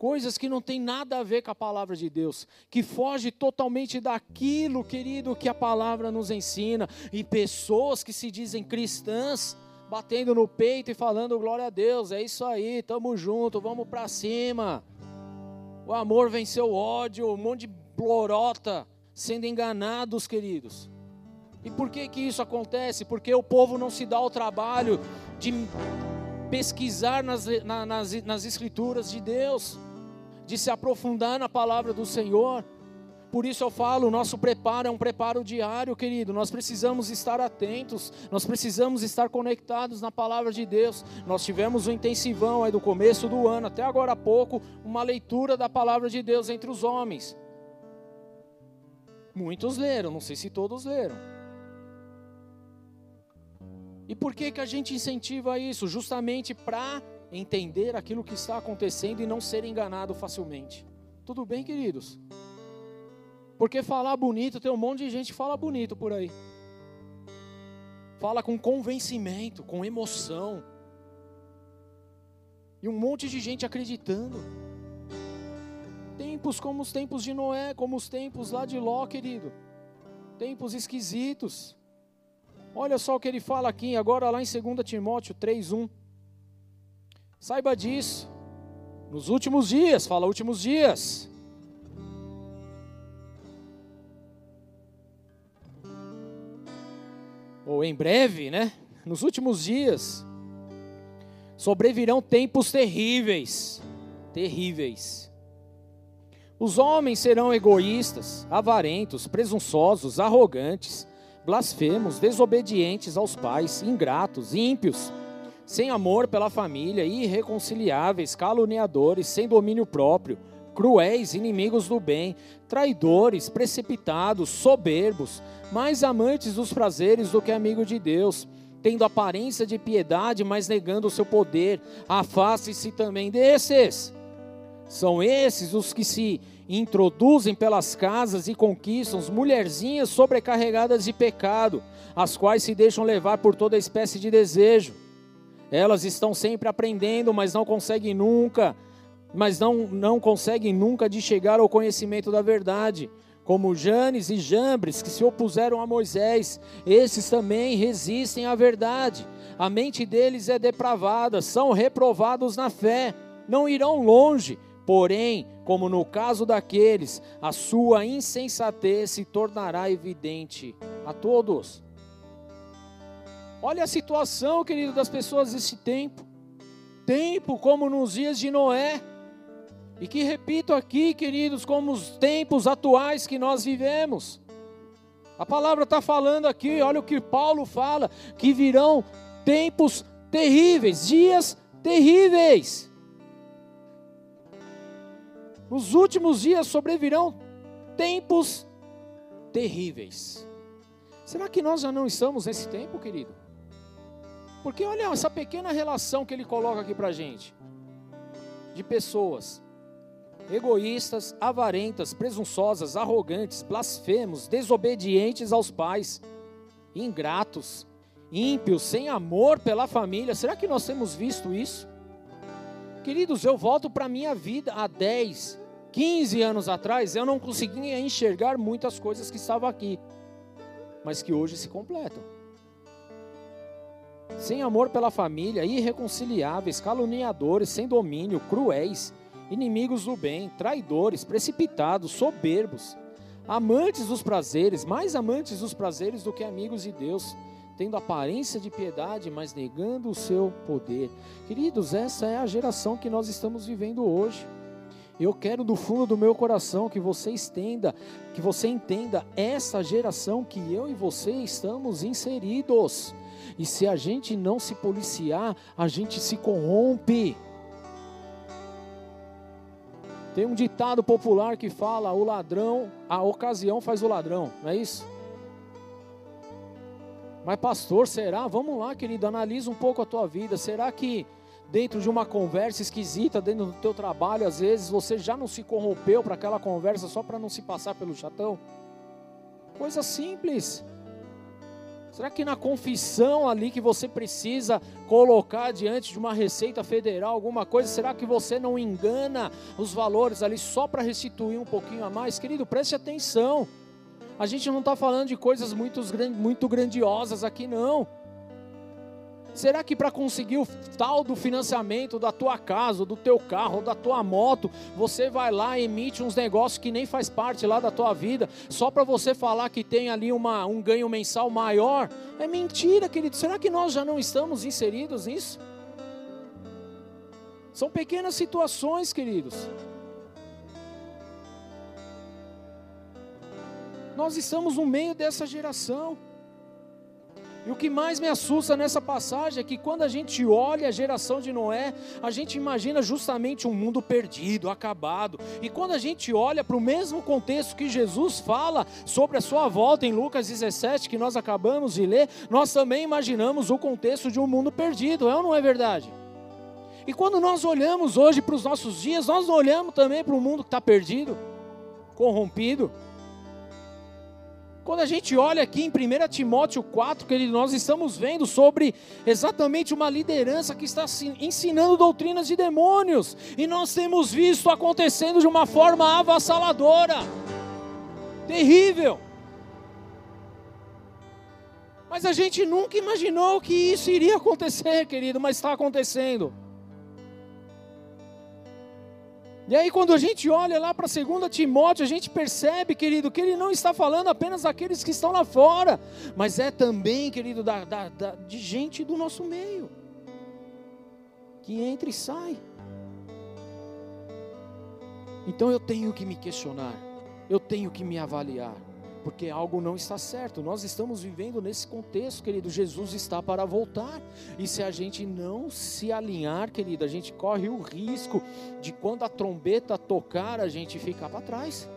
coisas que não tem nada a ver com a palavra de Deus, que foge totalmente daquilo, querido, que a palavra nos ensina, e pessoas que se dizem cristãs, batendo no peito e falando glória a Deus, é isso aí, tamo junto, vamos para cima. O amor venceu o ódio, um monte de blorota sendo enganados, queridos. E por que que isso acontece? Porque o povo não se dá o trabalho de pesquisar nas, nas, nas escrituras de Deus de se aprofundar na palavra do Senhor. Por isso eu falo, o nosso preparo é um preparo diário, querido. Nós precisamos estar atentos, nós precisamos estar conectados na palavra de Deus. Nós tivemos um intensivão aí do começo do ano até agora há pouco, uma leitura da palavra de Deus entre os homens. Muitos leram, não sei se todos leram. E por que que a gente incentiva isso? Justamente para entender aquilo que está acontecendo e não ser enganado facilmente. Tudo bem, queridos? Porque falar bonito, tem um monte de gente que fala bonito por aí. Fala com convencimento, com emoção. E um monte de gente acreditando. Tempos como os tempos de Noé, como os tempos lá de Ló, querido. Tempos esquisitos. Olha só o que ele fala aqui, agora lá em 2 Timóteo 3:1. Saiba disso. Nos últimos dias, fala últimos dias. Ou em breve, né? Nos últimos dias sobrevirão tempos terríveis, terríveis. Os homens serão egoístas, avarentos, presunçosos, arrogantes, blasfemos, desobedientes aos pais, ingratos, ímpios sem amor pela família, irreconciliáveis, caluniadores, sem domínio próprio, cruéis, inimigos do bem, traidores, precipitados, soberbos, mais amantes dos prazeres do que amigos de Deus, tendo aparência de piedade, mas negando o seu poder. Afaste-se também desses. São esses os que se introduzem pelas casas e conquistam as mulherzinhas sobrecarregadas de pecado, as quais se deixam levar por toda espécie de desejo elas estão sempre aprendendo, mas não conseguem nunca, mas não, não conseguem nunca de chegar ao conhecimento da verdade. Como Janes e Jambres, que se opuseram a Moisés, esses também resistem à verdade. A mente deles é depravada, são reprovados na fé, não irão longe. Porém, como no caso daqueles, a sua insensatez se tornará evidente a todos. Olha a situação, querido, das pessoas desse tempo. Tempo como nos dias de Noé. E que repito aqui, queridos, como os tempos atuais que nós vivemos. A palavra está falando aqui, olha o que Paulo fala: que virão tempos terríveis, dias terríveis. Nos últimos dias sobrevirão tempos terríveis. Será que nós já não estamos nesse tempo, querido? Porque olha essa pequena relação que ele coloca aqui para gente, de pessoas egoístas, avarentas, presunçosas, arrogantes, blasfemos, desobedientes aos pais, ingratos, ímpios, sem amor pela família. Será que nós temos visto isso? Queridos, eu volto para a minha vida há 10, 15 anos atrás, eu não conseguia enxergar muitas coisas que estavam aqui, mas que hoje se completam sem amor pela família, irreconciliáveis, caluniadores, sem domínio, cruéis, inimigos do bem, traidores, precipitados, soberbos, amantes dos prazeres, mais amantes dos prazeres do que amigos de Deus, tendo aparência de piedade, mas negando o seu poder. Queridos, essa é a geração que nós estamos vivendo hoje. Eu quero do fundo do meu coração que você estenda, que você entenda essa geração que eu e você estamos inseridos. E se a gente não se policiar, a gente se corrompe. Tem um ditado popular que fala: o ladrão, a ocasião faz o ladrão, não é isso? Mas pastor, será? Vamos lá, querido, analisa um pouco a tua vida. Será que dentro de uma conversa esquisita, dentro do teu trabalho, às vezes você já não se corrompeu para aquela conversa só para não se passar pelo chatão? Coisa simples. Será que na confissão ali que você precisa colocar diante de uma receita federal alguma coisa, será que você não engana os valores ali só para restituir um pouquinho a mais? Querido, preste atenção. A gente não está falando de coisas muito, muito grandiosas aqui, não. Será que para conseguir o tal do financiamento da tua casa, do teu carro, da tua moto, você vai lá e emite uns negócios que nem faz parte lá da tua vida, só para você falar que tem ali uma, um ganho mensal maior? É mentira, querido. Será que nós já não estamos inseridos nisso? São pequenas situações, queridos. Nós estamos no meio dessa geração. E o que mais me assusta nessa passagem é que quando a gente olha a geração de Noé, a gente imagina justamente um mundo perdido, acabado. E quando a gente olha para o mesmo contexto que Jesus fala sobre a sua volta em Lucas 17, que nós acabamos de ler, nós também imaginamos o contexto de um mundo perdido, é ou não é verdade? E quando nós olhamos hoje para os nossos dias, nós olhamos também para o mundo que está perdido, corrompido. Quando a gente olha aqui em 1 Timóteo 4, que nós estamos vendo sobre exatamente uma liderança que está ensinando doutrinas de demônios, e nós temos visto acontecendo de uma forma avassaladora, terrível. Mas a gente nunca imaginou que isso iria acontecer, querido, mas está acontecendo. E aí, quando a gente olha lá para 2 Timóteo, a gente percebe, querido, que ele não está falando apenas daqueles que estão lá fora, mas é também, querido, da, da, da, de gente do nosso meio, que entra e sai. Então eu tenho que me questionar, eu tenho que me avaliar porque algo não está certo. Nós estamos vivendo nesse contexto, querido. Jesus está para voltar. E se a gente não se alinhar, querido, a gente corre o risco de quando a trombeta tocar, a gente ficar para trás.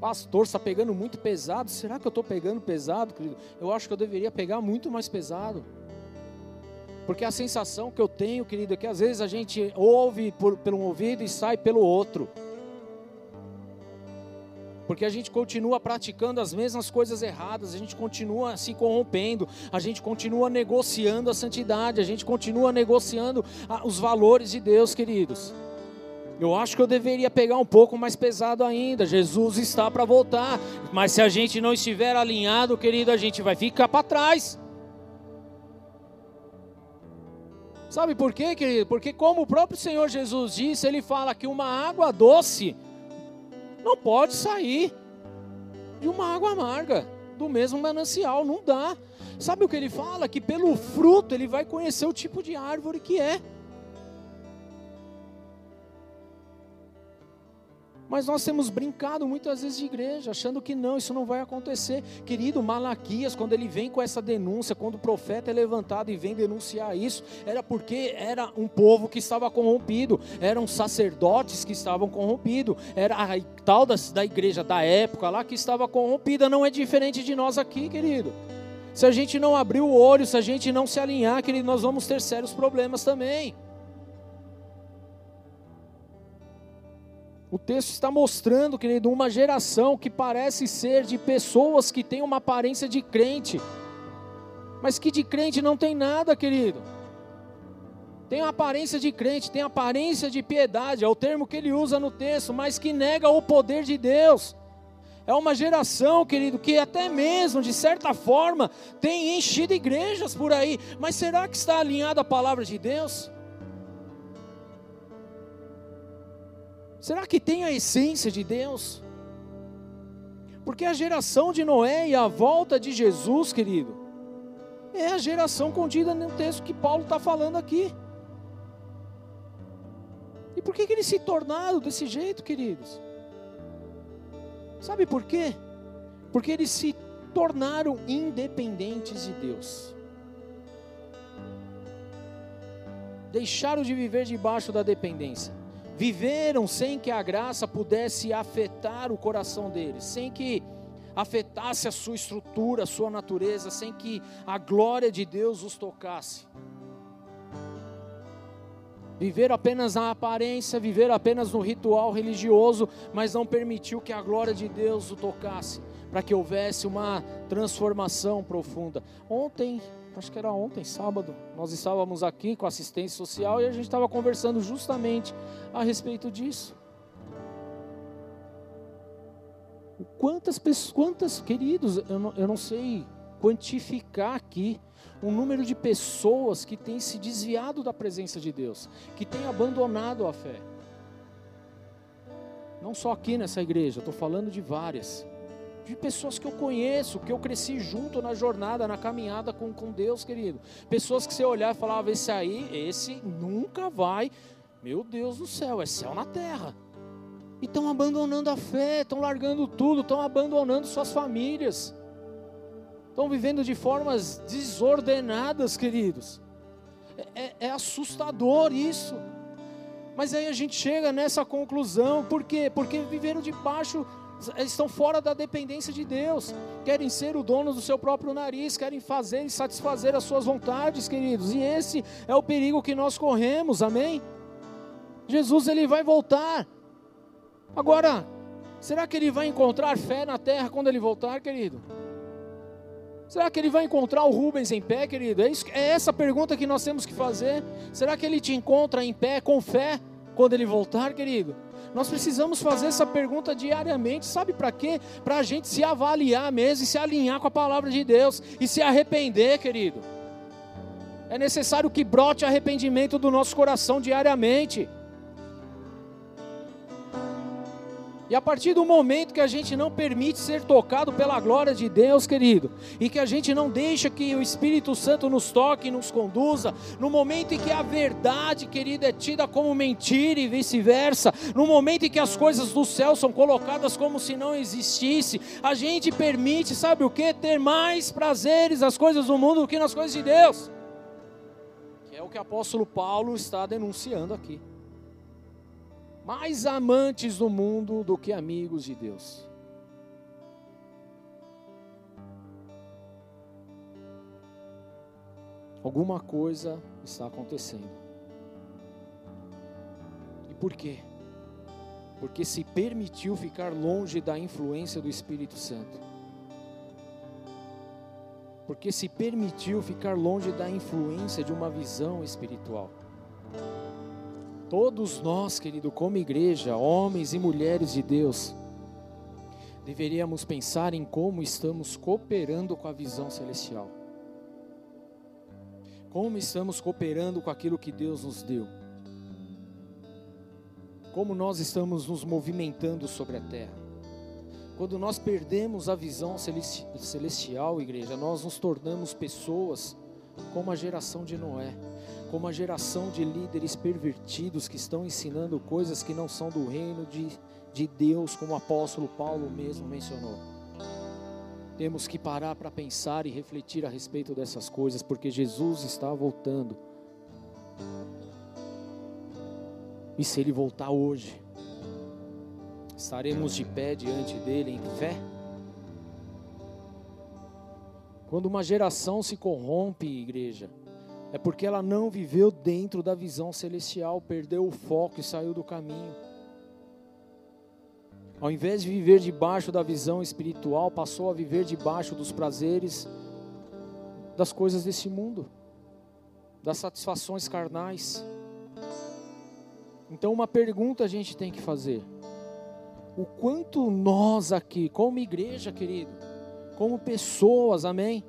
Pastor, está pegando muito pesado. Será que eu estou pegando pesado, querido? Eu acho que eu deveria pegar muito mais pesado. Porque a sensação que eu tenho, querido, é que às vezes a gente ouve por, pelo um ouvido e sai pelo outro porque a gente continua praticando as mesmas coisas erradas, a gente continua se corrompendo, a gente continua negociando a santidade, a gente continua negociando os valores de Deus, queridos. Eu acho que eu deveria pegar um pouco mais pesado ainda. Jesus está para voltar, mas se a gente não estiver alinhado, querido, a gente vai ficar para trás. Sabe por quê, querido? Porque, como o próprio Senhor Jesus disse, ele fala que uma água doce não pode sair de uma água amarga, do mesmo manancial, não dá. Sabe o que ele fala? Que pelo fruto ele vai conhecer o tipo de árvore que é. Mas nós temos brincado muitas vezes de igreja, achando que não, isso não vai acontecer. Querido, Malaquias, quando ele vem com essa denúncia, quando o profeta é levantado e vem denunciar isso, era porque era um povo que estava corrompido, eram sacerdotes que estavam corrompidos, era a tal da, da igreja da época lá que estava corrompida, não é diferente de nós aqui, querido. Se a gente não abrir o olho, se a gente não se alinhar, querido, nós vamos ter sérios problemas também. O texto está mostrando, querido, uma geração que parece ser de pessoas que têm uma aparência de crente, mas que de crente não tem nada, querido. Tem aparência de crente, tem aparência de piedade, é o termo que ele usa no texto, mas que nega o poder de Deus. É uma geração, querido, que até mesmo, de certa forma, tem enchido igrejas por aí, mas será que está alinhada a palavra de Deus? Será que tem a essência de Deus? Porque a geração de Noé e a volta de Jesus, querido, é a geração contida no texto que Paulo está falando aqui. E por que, que eles se tornaram desse jeito, queridos? Sabe por quê? Porque eles se tornaram independentes de Deus. Deixaram de viver debaixo da dependência viveram sem que a graça pudesse afetar o coração deles, sem que afetasse a sua estrutura, a sua natureza, sem que a glória de Deus os tocasse. Viver apenas na aparência, viver apenas no ritual religioso, mas não permitiu que a glória de Deus o tocasse, para que houvesse uma transformação profunda. Ontem, acho que era ontem, sábado, nós estávamos aqui com assistência social e a gente estava conversando justamente a respeito disso. Quantas pessoas, quantas, queridos, eu não, eu não sei quantificar aqui um número de pessoas que têm se desviado da presença de Deus, que têm abandonado a fé. Não só aqui nessa igreja, estou falando de várias. De pessoas que eu conheço, que eu cresci junto na jornada, na caminhada com, com Deus, querido. Pessoas que você olhar e falava, esse aí, esse nunca vai. Meu Deus do céu, é céu na terra. E estão abandonando a fé, estão largando tudo, estão abandonando suas famílias. Estão vivendo de formas desordenadas, queridos. É, é, é assustador isso. Mas aí a gente chega nessa conclusão, por quê? Porque viveram debaixo, estão fora da dependência de Deus, querem ser o dono do seu próprio nariz, querem fazer e satisfazer as suas vontades, queridos, e esse é o perigo que nós corremos, amém? Jesus ele vai voltar, agora, será que ele vai encontrar fé na terra quando ele voltar, querido? Será que ele vai encontrar o Rubens em pé, querido? É, isso, é essa pergunta que nós temos que fazer. Será que ele te encontra em pé, com fé, quando ele voltar, querido? Nós precisamos fazer essa pergunta diariamente, sabe para quê? Para a gente se avaliar mesmo e se alinhar com a palavra de Deus e se arrepender, querido. É necessário que brote arrependimento do nosso coração diariamente. E a partir do momento que a gente não permite ser tocado pela glória de Deus, querido, e que a gente não deixa que o Espírito Santo nos toque e nos conduza, no momento em que a verdade, querido, é tida como mentira e vice-versa, no momento em que as coisas do céu são colocadas como se não existisse, a gente permite, sabe o que? Ter mais prazeres nas coisas do mundo do que nas coisas de Deus. Que é o que o apóstolo Paulo está denunciando aqui mais amantes do mundo do que amigos de Deus. Alguma coisa está acontecendo. E por quê? Porque se permitiu ficar longe da influência do Espírito Santo. Porque se permitiu ficar longe da influência de uma visão espiritual. Todos nós, querido, como igreja, homens e mulheres de Deus, deveríamos pensar em como estamos cooperando com a visão celestial. Como estamos cooperando com aquilo que Deus nos deu. Como nós estamos nos movimentando sobre a terra. Quando nós perdemos a visão celestial, igreja, nós nos tornamos pessoas como a geração de Noé como a geração de líderes pervertidos que estão ensinando coisas que não são do reino de, de Deus, como o apóstolo Paulo mesmo mencionou. Temos que parar para pensar e refletir a respeito dessas coisas, porque Jesus está voltando. E se Ele voltar hoje, estaremos de pé diante dele em fé? Quando uma geração se corrompe, igreja, é porque ela não viveu dentro da visão celestial, perdeu o foco e saiu do caminho. Ao invés de viver debaixo da visão espiritual, passou a viver debaixo dos prazeres das coisas desse mundo, das satisfações carnais. Então, uma pergunta a gente tem que fazer: o quanto nós aqui, como igreja, querido, como pessoas, amém?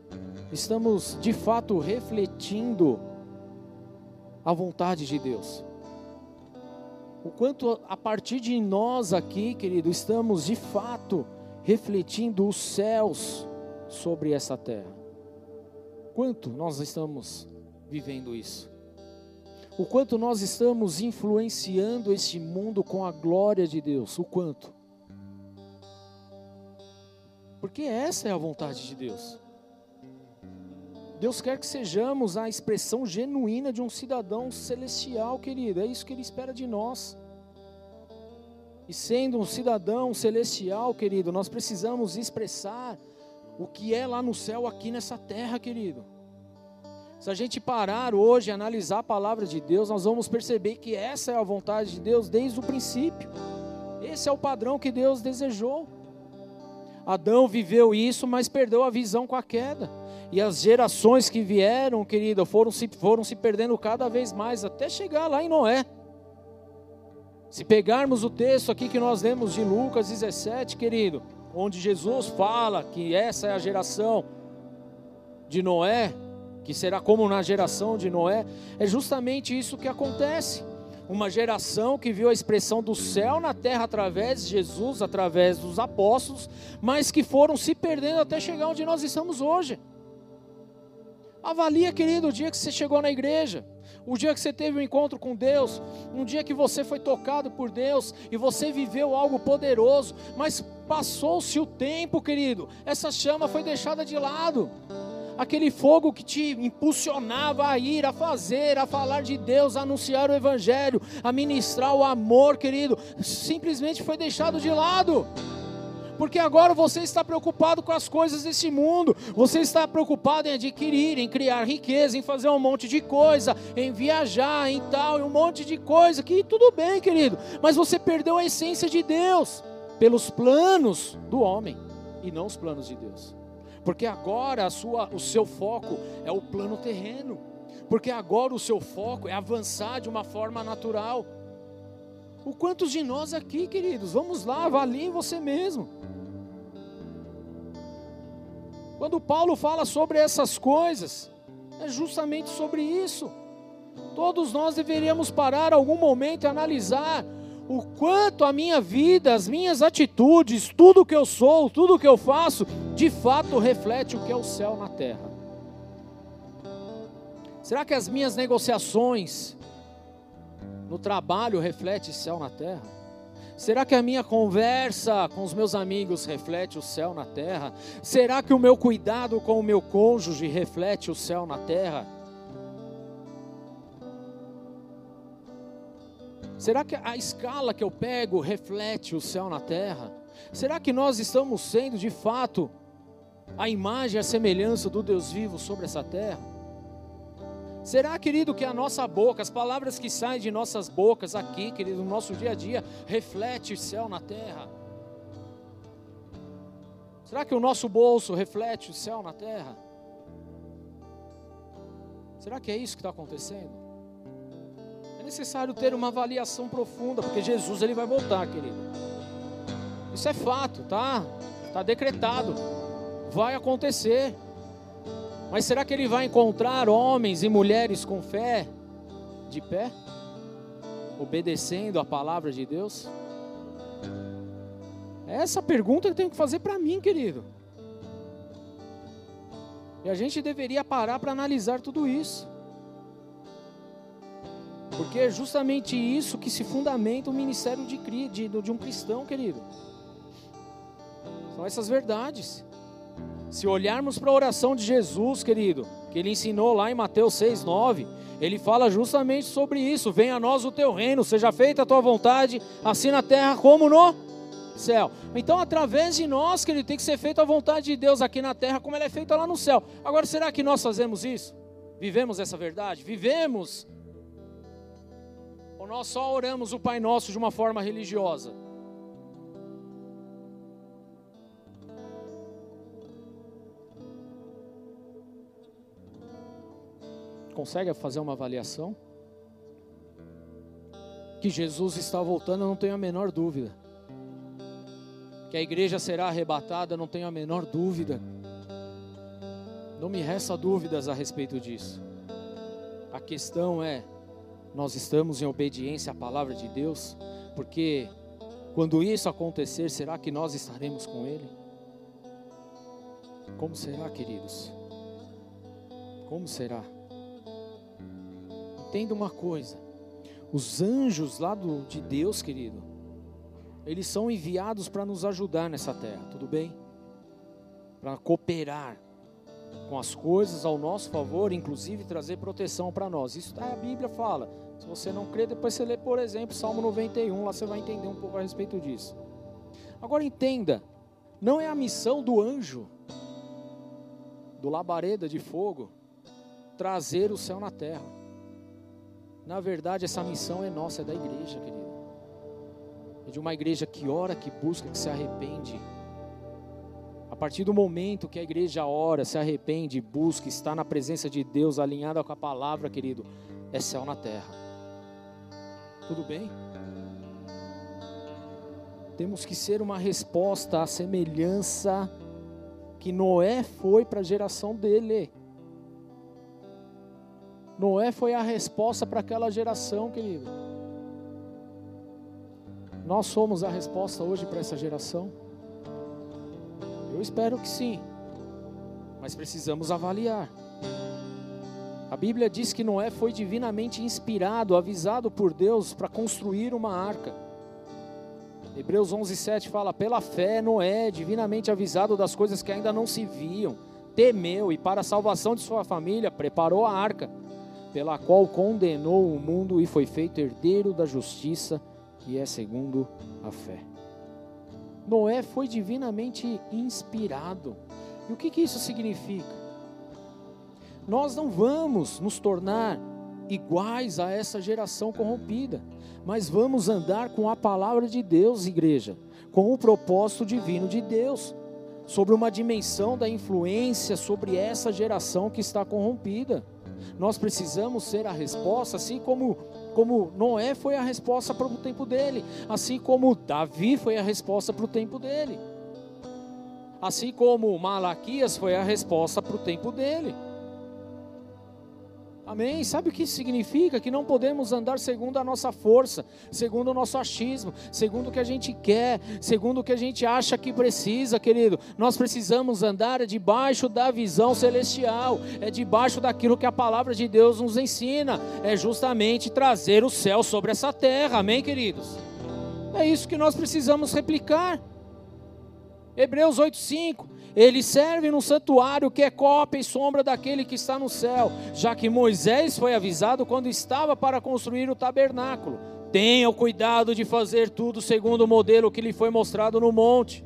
Estamos de fato refletindo a vontade de Deus. O quanto a partir de nós aqui, querido, estamos de fato refletindo os céus sobre essa terra. Quanto nós estamos vivendo isso? O quanto nós estamos influenciando este mundo com a glória de Deus? O quanto? Porque essa é a vontade de Deus. Deus quer que sejamos a expressão genuína de um cidadão celestial, querido. É isso que Ele espera de nós. E sendo um cidadão celestial, querido, nós precisamos expressar o que é lá no céu, aqui nessa terra, querido. Se a gente parar hoje e analisar a palavra de Deus, nós vamos perceber que essa é a vontade de Deus desde o princípio. Esse é o padrão que Deus desejou. Adão viveu isso, mas perdeu a visão com a queda. E as gerações que vieram, querido, foram se, foram se perdendo cada vez mais, até chegar lá em Noé. Se pegarmos o texto aqui que nós lemos de Lucas 17, querido, onde Jesus fala que essa é a geração de Noé, que será como na geração de Noé, é justamente isso que acontece. Uma geração que viu a expressão do céu na terra através de Jesus, através dos apóstolos, mas que foram se perdendo até chegar onde nós estamos hoje. Avalia, querido, o dia que você chegou na igreja, o dia que você teve um encontro com Deus, um dia que você foi tocado por Deus e você viveu algo poderoso, mas passou-se o tempo, querido, essa chama foi deixada de lado. Aquele fogo que te impulsionava a ir, a fazer, a falar de Deus, a anunciar o Evangelho, a ministrar o amor, querido, simplesmente foi deixado de lado porque agora você está preocupado com as coisas desse mundo, você está preocupado em adquirir, em criar riqueza, em fazer um monte de coisa, em viajar, em tal, em um monte de coisa, que tudo bem, querido, mas você perdeu a essência de Deus pelos planos do homem e não os planos de Deus. Porque agora a sua, o seu foco é o plano terreno. Porque agora o seu foco é avançar de uma forma natural. O quantos de nós aqui, queridos, vamos lá, avalie você mesmo. Quando Paulo fala sobre essas coisas, é justamente sobre isso. Todos nós deveríamos parar algum momento e analisar o quanto a minha vida, as minhas atitudes, tudo que eu sou, tudo que eu faço, de fato reflete o que é o céu na terra. Será que as minhas negociações, no trabalho reflete céu na terra? Será que a minha conversa com os meus amigos reflete o céu na terra? Será que o meu cuidado com o meu cônjuge reflete o céu na terra? Será que a escala que eu pego reflete o céu na terra? Será que nós estamos sendo de fato a imagem e a semelhança do Deus vivo sobre essa terra? Será, querido, que a nossa boca, as palavras que saem de nossas bocas aqui, querido, no nosso dia a dia, reflete o céu na terra? Será que o nosso bolso reflete o céu na terra? Será que é isso que está acontecendo? É necessário ter uma avaliação profunda, porque Jesus ele vai voltar, querido. Isso é fato, tá? Está decretado. Vai acontecer. Mas será que ele vai encontrar homens e mulheres com fé de pé, obedecendo a palavra de Deus? É essa pergunta eu tenho que fazer para mim, querido. E a gente deveria parar para analisar tudo isso. Porque é justamente isso que se fundamenta o ministério de, de, de um cristão, querido. São essas verdades. Se olharmos para a oração de Jesus, querido, que ele ensinou lá em Mateus 6, 9, ele fala justamente sobre isso: venha a nós o teu reino, seja feita a tua vontade, assim na terra como no céu. Então, através de nós, querido, tem que ser feita a vontade de Deus aqui na terra, como ela é feita lá no céu. Agora, será que nós fazemos isso? Vivemos essa verdade? Vivemos? Ou nós só oramos o Pai Nosso de uma forma religiosa? Consegue fazer uma avaliação? Que Jesus está voltando, eu não tenho a menor dúvida. Que a igreja será arrebatada, eu não tenho a menor dúvida. Não me resta dúvidas a respeito disso. A questão é: nós estamos em obediência à palavra de Deus? Porque quando isso acontecer, será que nós estaremos com Ele? Como será, queridos? Como será? Entenda uma coisa: os anjos lá do, de Deus, querido, eles são enviados para nos ajudar nessa terra, tudo bem? Para cooperar com as coisas ao nosso favor, inclusive trazer proteção para nós. Isso a Bíblia fala, Se você não crê, depois você lê, por exemplo, Salmo 91, lá você vai entender um pouco a respeito disso. Agora entenda, não é a missão do anjo, do labareda de fogo, trazer o céu na terra. Na verdade, essa missão é nossa, é da igreja, querido. É de uma igreja que ora, que busca, que se arrepende. A partir do momento que a igreja ora, se arrepende, busca, está na presença de Deus, alinhada com a palavra, querido, é céu na terra. Tudo bem? Temos que ser uma resposta à semelhança que Noé foi para a geração dele. Noé foi a resposta para aquela geração, querido. Nós somos a resposta hoje para essa geração? Eu espero que sim, mas precisamos avaliar. A Bíblia diz que Noé foi divinamente inspirado, avisado por Deus para construir uma arca. Hebreus 11:7 fala: "Pela fé Noé, divinamente avisado das coisas que ainda não se viam, temeu e para a salvação de sua família preparou a arca, pela qual condenou o mundo e foi feito herdeiro da justiça, que é segundo a fé." Noé foi divinamente inspirado. E o que, que isso significa? Nós não vamos nos tornar iguais a essa geração corrompida, mas vamos andar com a palavra de Deus, igreja, com o propósito divino de Deus, sobre uma dimensão da influência sobre essa geração que está corrompida. Nós precisamos ser a resposta, assim como, como Noé foi a resposta para o tempo dele, assim como Davi foi a resposta para o tempo dele, assim como Malaquias foi a resposta para o tempo dele. Amém? Sabe o que isso significa? Que não podemos andar segundo a nossa força, segundo o nosso achismo, segundo o que a gente quer, segundo o que a gente acha que precisa, querido. Nós precisamos andar debaixo da visão celestial, é debaixo daquilo que a palavra de Deus nos ensina, é justamente trazer o céu sobre essa terra. Amém, queridos? É isso que nós precisamos replicar. Hebreus 8:5 ele serve no santuário que é cópia e sombra daquele que está no céu, já que Moisés foi avisado quando estava para construir o tabernáculo. Tenha o cuidado de fazer tudo segundo o modelo que lhe foi mostrado no monte.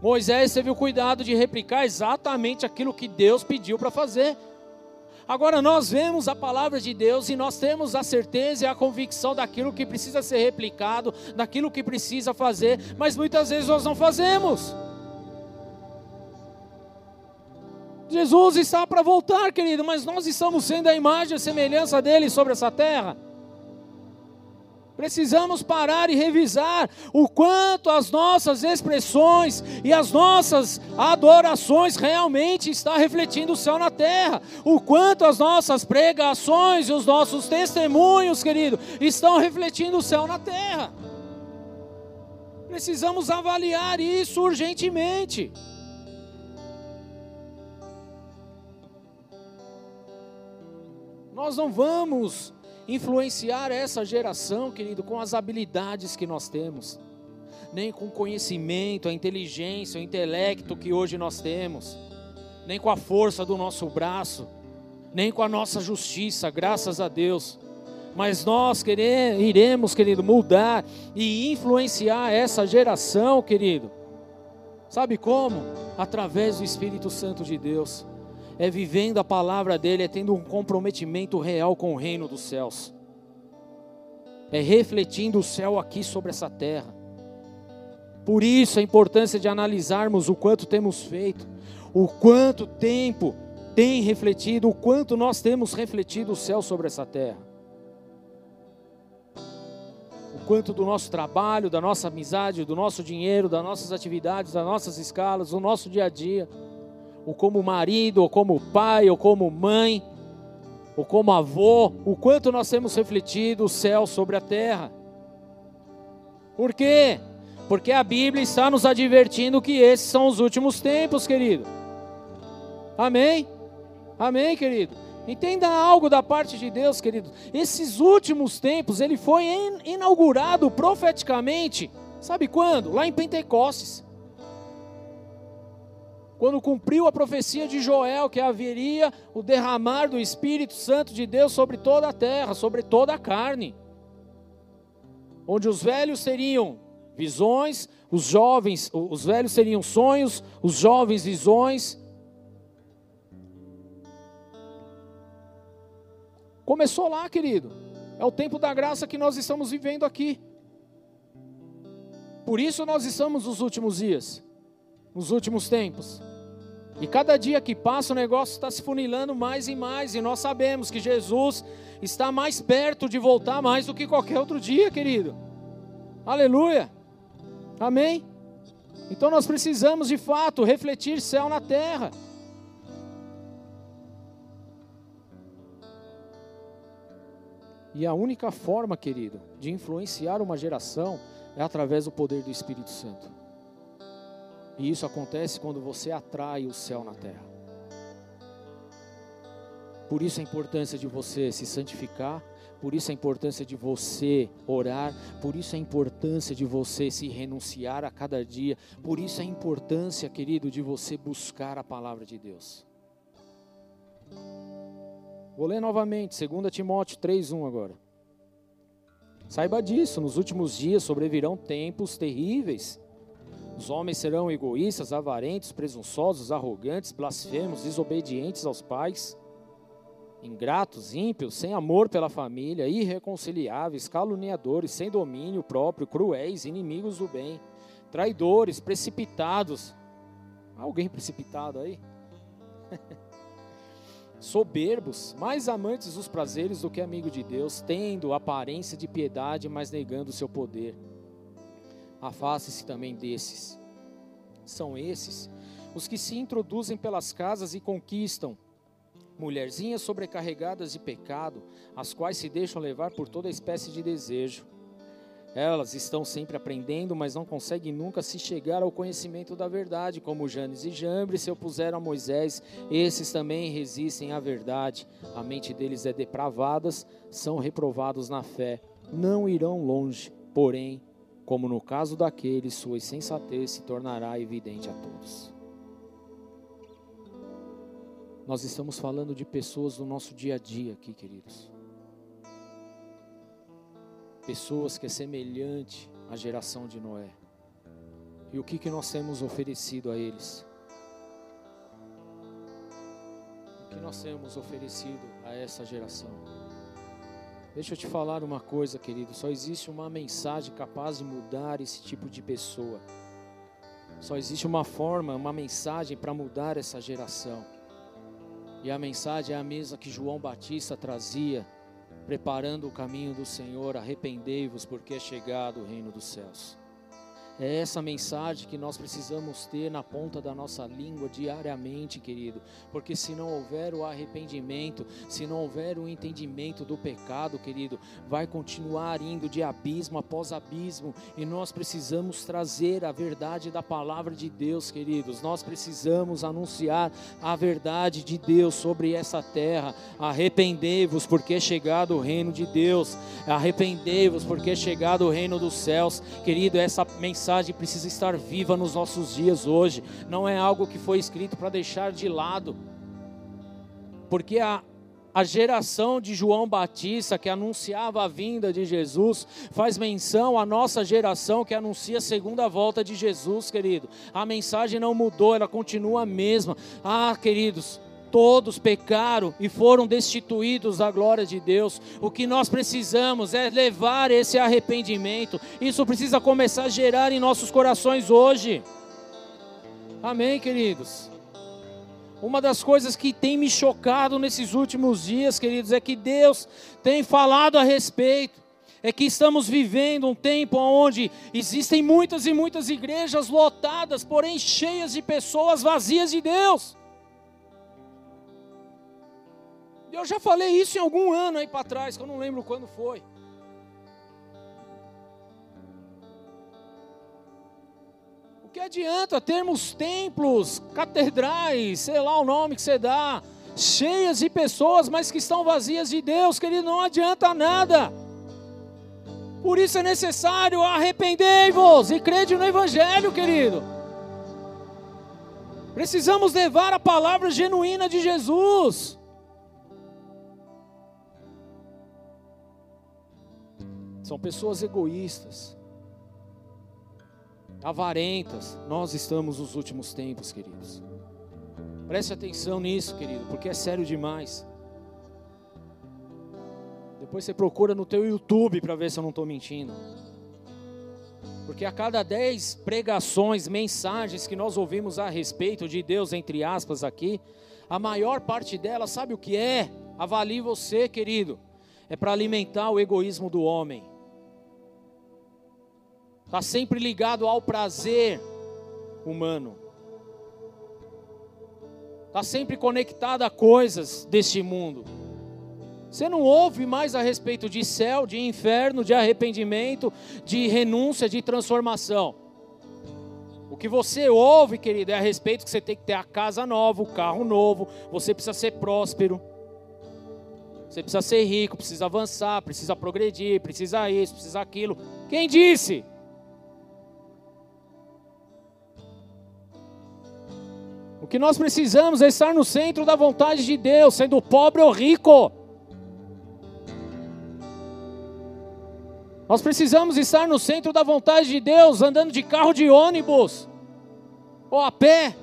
Moisés teve o cuidado de replicar exatamente aquilo que Deus pediu para fazer. Agora nós vemos a palavra de Deus e nós temos a certeza e a convicção daquilo que precisa ser replicado, daquilo que precisa fazer, mas muitas vezes nós não fazemos. Jesus está para voltar, querido, mas nós estamos sendo a imagem e a semelhança dele sobre essa terra. Precisamos parar e revisar o quanto as nossas expressões e as nossas adorações realmente está refletindo o céu na terra. O quanto as nossas pregações e os nossos testemunhos, querido, estão refletindo o céu na terra. Precisamos avaliar isso urgentemente. Nós não vamos influenciar essa geração, querido, com as habilidades que nós temos, nem com o conhecimento, a inteligência, o intelecto que hoje nós temos, nem com a força do nosso braço, nem com a nossa justiça, graças a Deus. Mas nós queremos, iremos, querido, mudar e influenciar essa geração, querido. Sabe como? Através do Espírito Santo de Deus é vivendo a palavra dele, é tendo um comprometimento real com o reino dos céus, é refletindo o céu aqui sobre essa terra. Por isso a importância de analisarmos o quanto temos feito, o quanto tempo tem refletido, o quanto nós temos refletido o céu sobre essa terra. O quanto do nosso trabalho, da nossa amizade, do nosso dinheiro, das nossas atividades, das nossas escalas, do nosso dia a dia ou como marido, ou como pai, ou como mãe, ou como avô, o quanto nós temos refletido o céu sobre a terra. Por quê? Porque a Bíblia está nos advertindo que esses são os últimos tempos, querido. Amém? Amém, querido? Entenda algo da parte de Deus, querido. Esses últimos tempos, ele foi inaugurado profeticamente, sabe quando? Lá em Pentecostes. Quando cumpriu a profecia de Joel que haveria o derramar do Espírito Santo de Deus sobre toda a terra, sobre toda a carne. Onde os velhos teriam visões, os jovens, os velhos teriam sonhos, os jovens visões. Começou lá, querido. É o tempo da graça que nós estamos vivendo aqui. Por isso nós estamos nos últimos dias, nos últimos tempos. E cada dia que passa o negócio está se funilando mais e mais, e nós sabemos que Jesus está mais perto de voltar mais do que qualquer outro dia, querido. Aleluia. Amém. Então nós precisamos de fato refletir céu na terra. E a única forma, querido, de influenciar uma geração é através do poder do Espírito Santo. E isso acontece quando você atrai o céu na terra. Por isso a importância de você se santificar, por isso a importância de você orar, por isso a importância de você se renunciar a cada dia, por isso a importância, querido, de você buscar a palavra de Deus. Vou ler novamente, 2 Timóteo 3,1 agora. Saiba disso, nos últimos dias sobrevirão tempos terríveis. Os homens serão egoístas, avarentos, presunçosos, arrogantes, blasfemos, desobedientes aos pais, ingratos, ímpios, sem amor pela família, irreconciliáveis, caluniadores, sem domínio próprio, cruéis, inimigos do bem, traidores, precipitados. Alguém precipitado aí? soberbos, mais amantes dos prazeres do que amigo de Deus, tendo aparência de piedade, mas negando o seu poder. Afaste-se também desses. São esses os que se introduzem pelas casas e conquistam mulherzinhas sobrecarregadas de pecado, as quais se deixam levar por toda espécie de desejo elas estão sempre aprendendo, mas não conseguem nunca se chegar ao conhecimento da verdade, como Janes e Jambres se opuseram a Moisés, esses também resistem à verdade. A mente deles é depravada, são reprovados na fé, não irão longe, porém, como no caso daqueles, sua insensatez se tornará evidente a todos. Nós estamos falando de pessoas do nosso dia a dia aqui, queridos pessoas que é semelhante à geração de Noé. E o que, que nós temos oferecido a eles? O que nós temos oferecido a essa geração? Deixa eu te falar uma coisa, querido. Só existe uma mensagem capaz de mudar esse tipo de pessoa. Só existe uma forma, uma mensagem para mudar essa geração. E a mensagem é a mesma que João Batista trazia preparando o caminho do Senhor, arrependei-vos, porque é chegado o reino dos céus. É essa mensagem que nós precisamos ter na ponta da nossa língua diariamente, querido, porque se não houver o arrependimento, se não houver o entendimento do pecado, querido, vai continuar indo de abismo após abismo, e nós precisamos trazer a verdade da palavra de Deus, queridos. Nós precisamos anunciar a verdade de Deus sobre essa terra. Arrependei-vos, porque é chegado o reino de Deus. Arrependei-vos, porque é chegado o reino dos céus, querido. Essa mensagem mensagem precisa estar viva nos nossos dias hoje. Não é algo que foi escrito para deixar de lado. Porque a, a geração de João Batista, que anunciava a vinda de Jesus, faz menção à nossa geração que anuncia a segunda volta de Jesus, querido. A mensagem não mudou, ela continua a mesma. Ah, queridos, todos pecaram e foram destituídos da glória de Deus. O que nós precisamos é levar esse arrependimento. Isso precisa começar a gerar em nossos corações hoje. Amém, queridos. Uma das coisas que tem me chocado nesses últimos dias, queridos, é que Deus tem falado a respeito. É que estamos vivendo um tempo onde existem muitas e muitas igrejas lotadas, porém cheias de pessoas vazias de Deus. Eu já falei isso em algum ano aí para trás, que eu não lembro quando foi. O que adianta termos templos, catedrais, sei lá o nome que você dá, cheias de pessoas, mas que estão vazias de Deus, querido, não adianta nada. Por isso é necessário arrependei-vos e crede no Evangelho, querido. Precisamos levar a palavra genuína de Jesus. São pessoas egoístas, avarentas. Nós estamos nos últimos tempos, queridos. Preste atenção nisso, querido, porque é sério demais. Depois você procura no teu YouTube para ver se eu não estou mentindo. Porque a cada dez pregações, mensagens que nós ouvimos a respeito de Deus, entre aspas, aqui, a maior parte delas, sabe o que é? Avalie você, querido. É para alimentar o egoísmo do homem. Está sempre ligado ao prazer humano. Está sempre conectado a coisas deste mundo. Você não ouve mais a respeito de céu, de inferno, de arrependimento, de renúncia, de transformação. O que você ouve, querido, é a respeito que você tem que ter a casa nova, o carro novo, você precisa ser próspero. Você precisa ser rico, precisa avançar, precisa progredir, precisa isso, precisa aquilo. Quem disse? Que nós precisamos é estar no centro da vontade de Deus, sendo pobre ou rico. Nós precisamos estar no centro da vontade de Deus, andando de carro de ônibus ou a pé.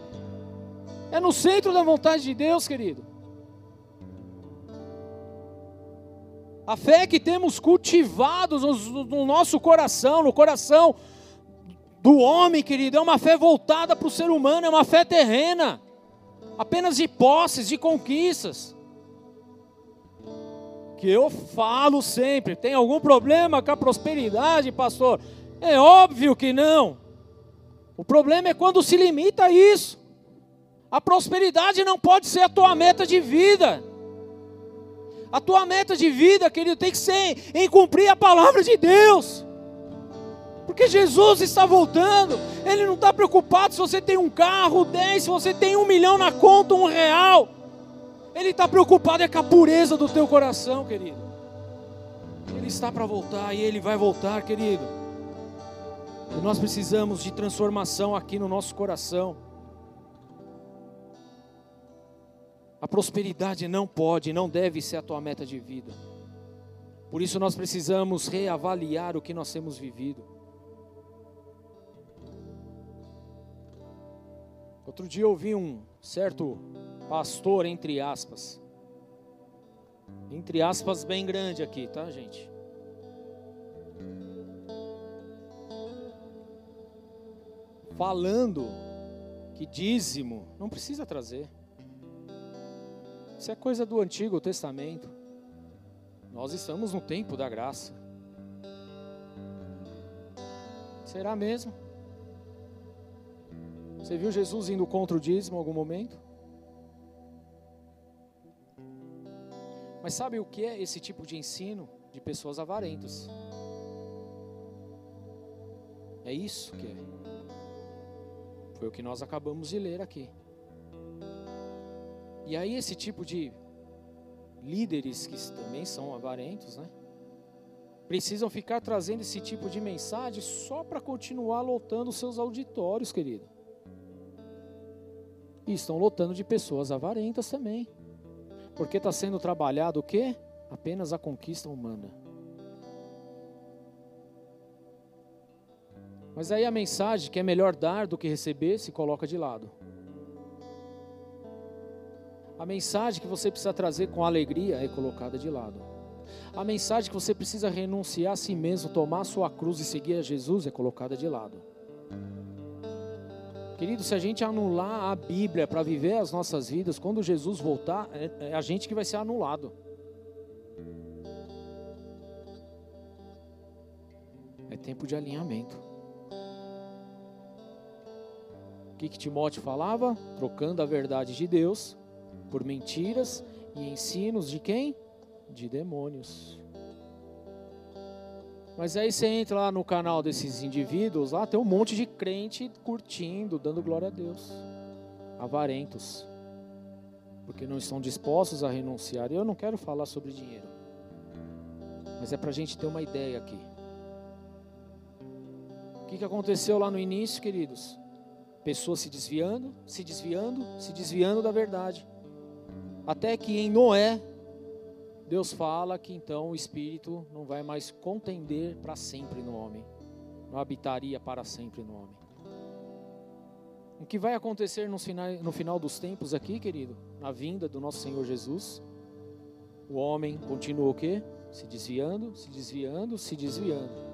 É no centro da vontade de Deus, querido. A fé que temos cultivado no, no nosso coração, no coração do homem, querido, é uma fé voltada para o ser humano, é uma fé terrena, apenas de posses, de conquistas que eu falo sempre. Tem algum problema com a prosperidade, pastor? É óbvio que não. O problema é quando se limita a isso. A prosperidade não pode ser a tua meta de vida. A tua meta de vida, querido, tem que ser em cumprir a palavra de Deus. Porque Jesus está voltando. Ele não está preocupado se você tem um carro, dez, se você tem um milhão na conta, um real. Ele está preocupado é com a pureza do teu coração, querido. Ele está para voltar e ele vai voltar, querido. E nós precisamos de transformação aqui no nosso coração. A prosperidade não pode, não deve ser a tua meta de vida. Por isso nós precisamos reavaliar o que nós temos vivido. Outro dia eu ouvi um certo pastor, entre aspas. Entre aspas, bem grande aqui, tá, gente? Falando que dízimo não precisa trazer. Isso é coisa do Antigo Testamento. Nós estamos no tempo da graça. Será mesmo? Você viu Jesus indo contra o dízimo em algum momento? Mas sabe o que é esse tipo de ensino de pessoas avarentas? É isso que é. Foi o que nós acabamos de ler aqui. E aí esse tipo de líderes que também são avarentos, né? Precisam ficar trazendo esse tipo de mensagem só para continuar lotando seus auditórios, querido. E estão lotando de pessoas avarentas também. Porque está sendo trabalhado o quê? Apenas a conquista humana. Mas aí a mensagem que é melhor dar do que receber se coloca de lado. A mensagem que você precisa trazer com alegria é colocada de lado. A mensagem que você precisa renunciar a si mesmo, tomar a sua cruz e seguir a Jesus é colocada de lado. Querido, se a gente anular a Bíblia para viver as nossas vidas, quando Jesus voltar, é, é a gente que vai ser anulado. É tempo de alinhamento. O que, que Timóteo falava? Trocando a verdade de Deus por mentiras e ensinos de quem? De demônios. Mas aí você entra lá no canal desses indivíduos, lá tem um monte de crente curtindo, dando glória a Deus. Avarentos. Porque não estão dispostos a renunciar. E eu não quero falar sobre dinheiro. Mas é para a gente ter uma ideia aqui. O que, que aconteceu lá no início, queridos? Pessoas se desviando, se desviando, se desviando da verdade. Até que em Noé, Deus fala que então o Espírito não vai mais contender para sempre no homem, não habitaria para sempre no homem. O que vai acontecer no final, no final dos tempos aqui, querido? Na vinda do nosso Senhor Jesus, o homem continua o quê? Se desviando, se desviando, se desviando.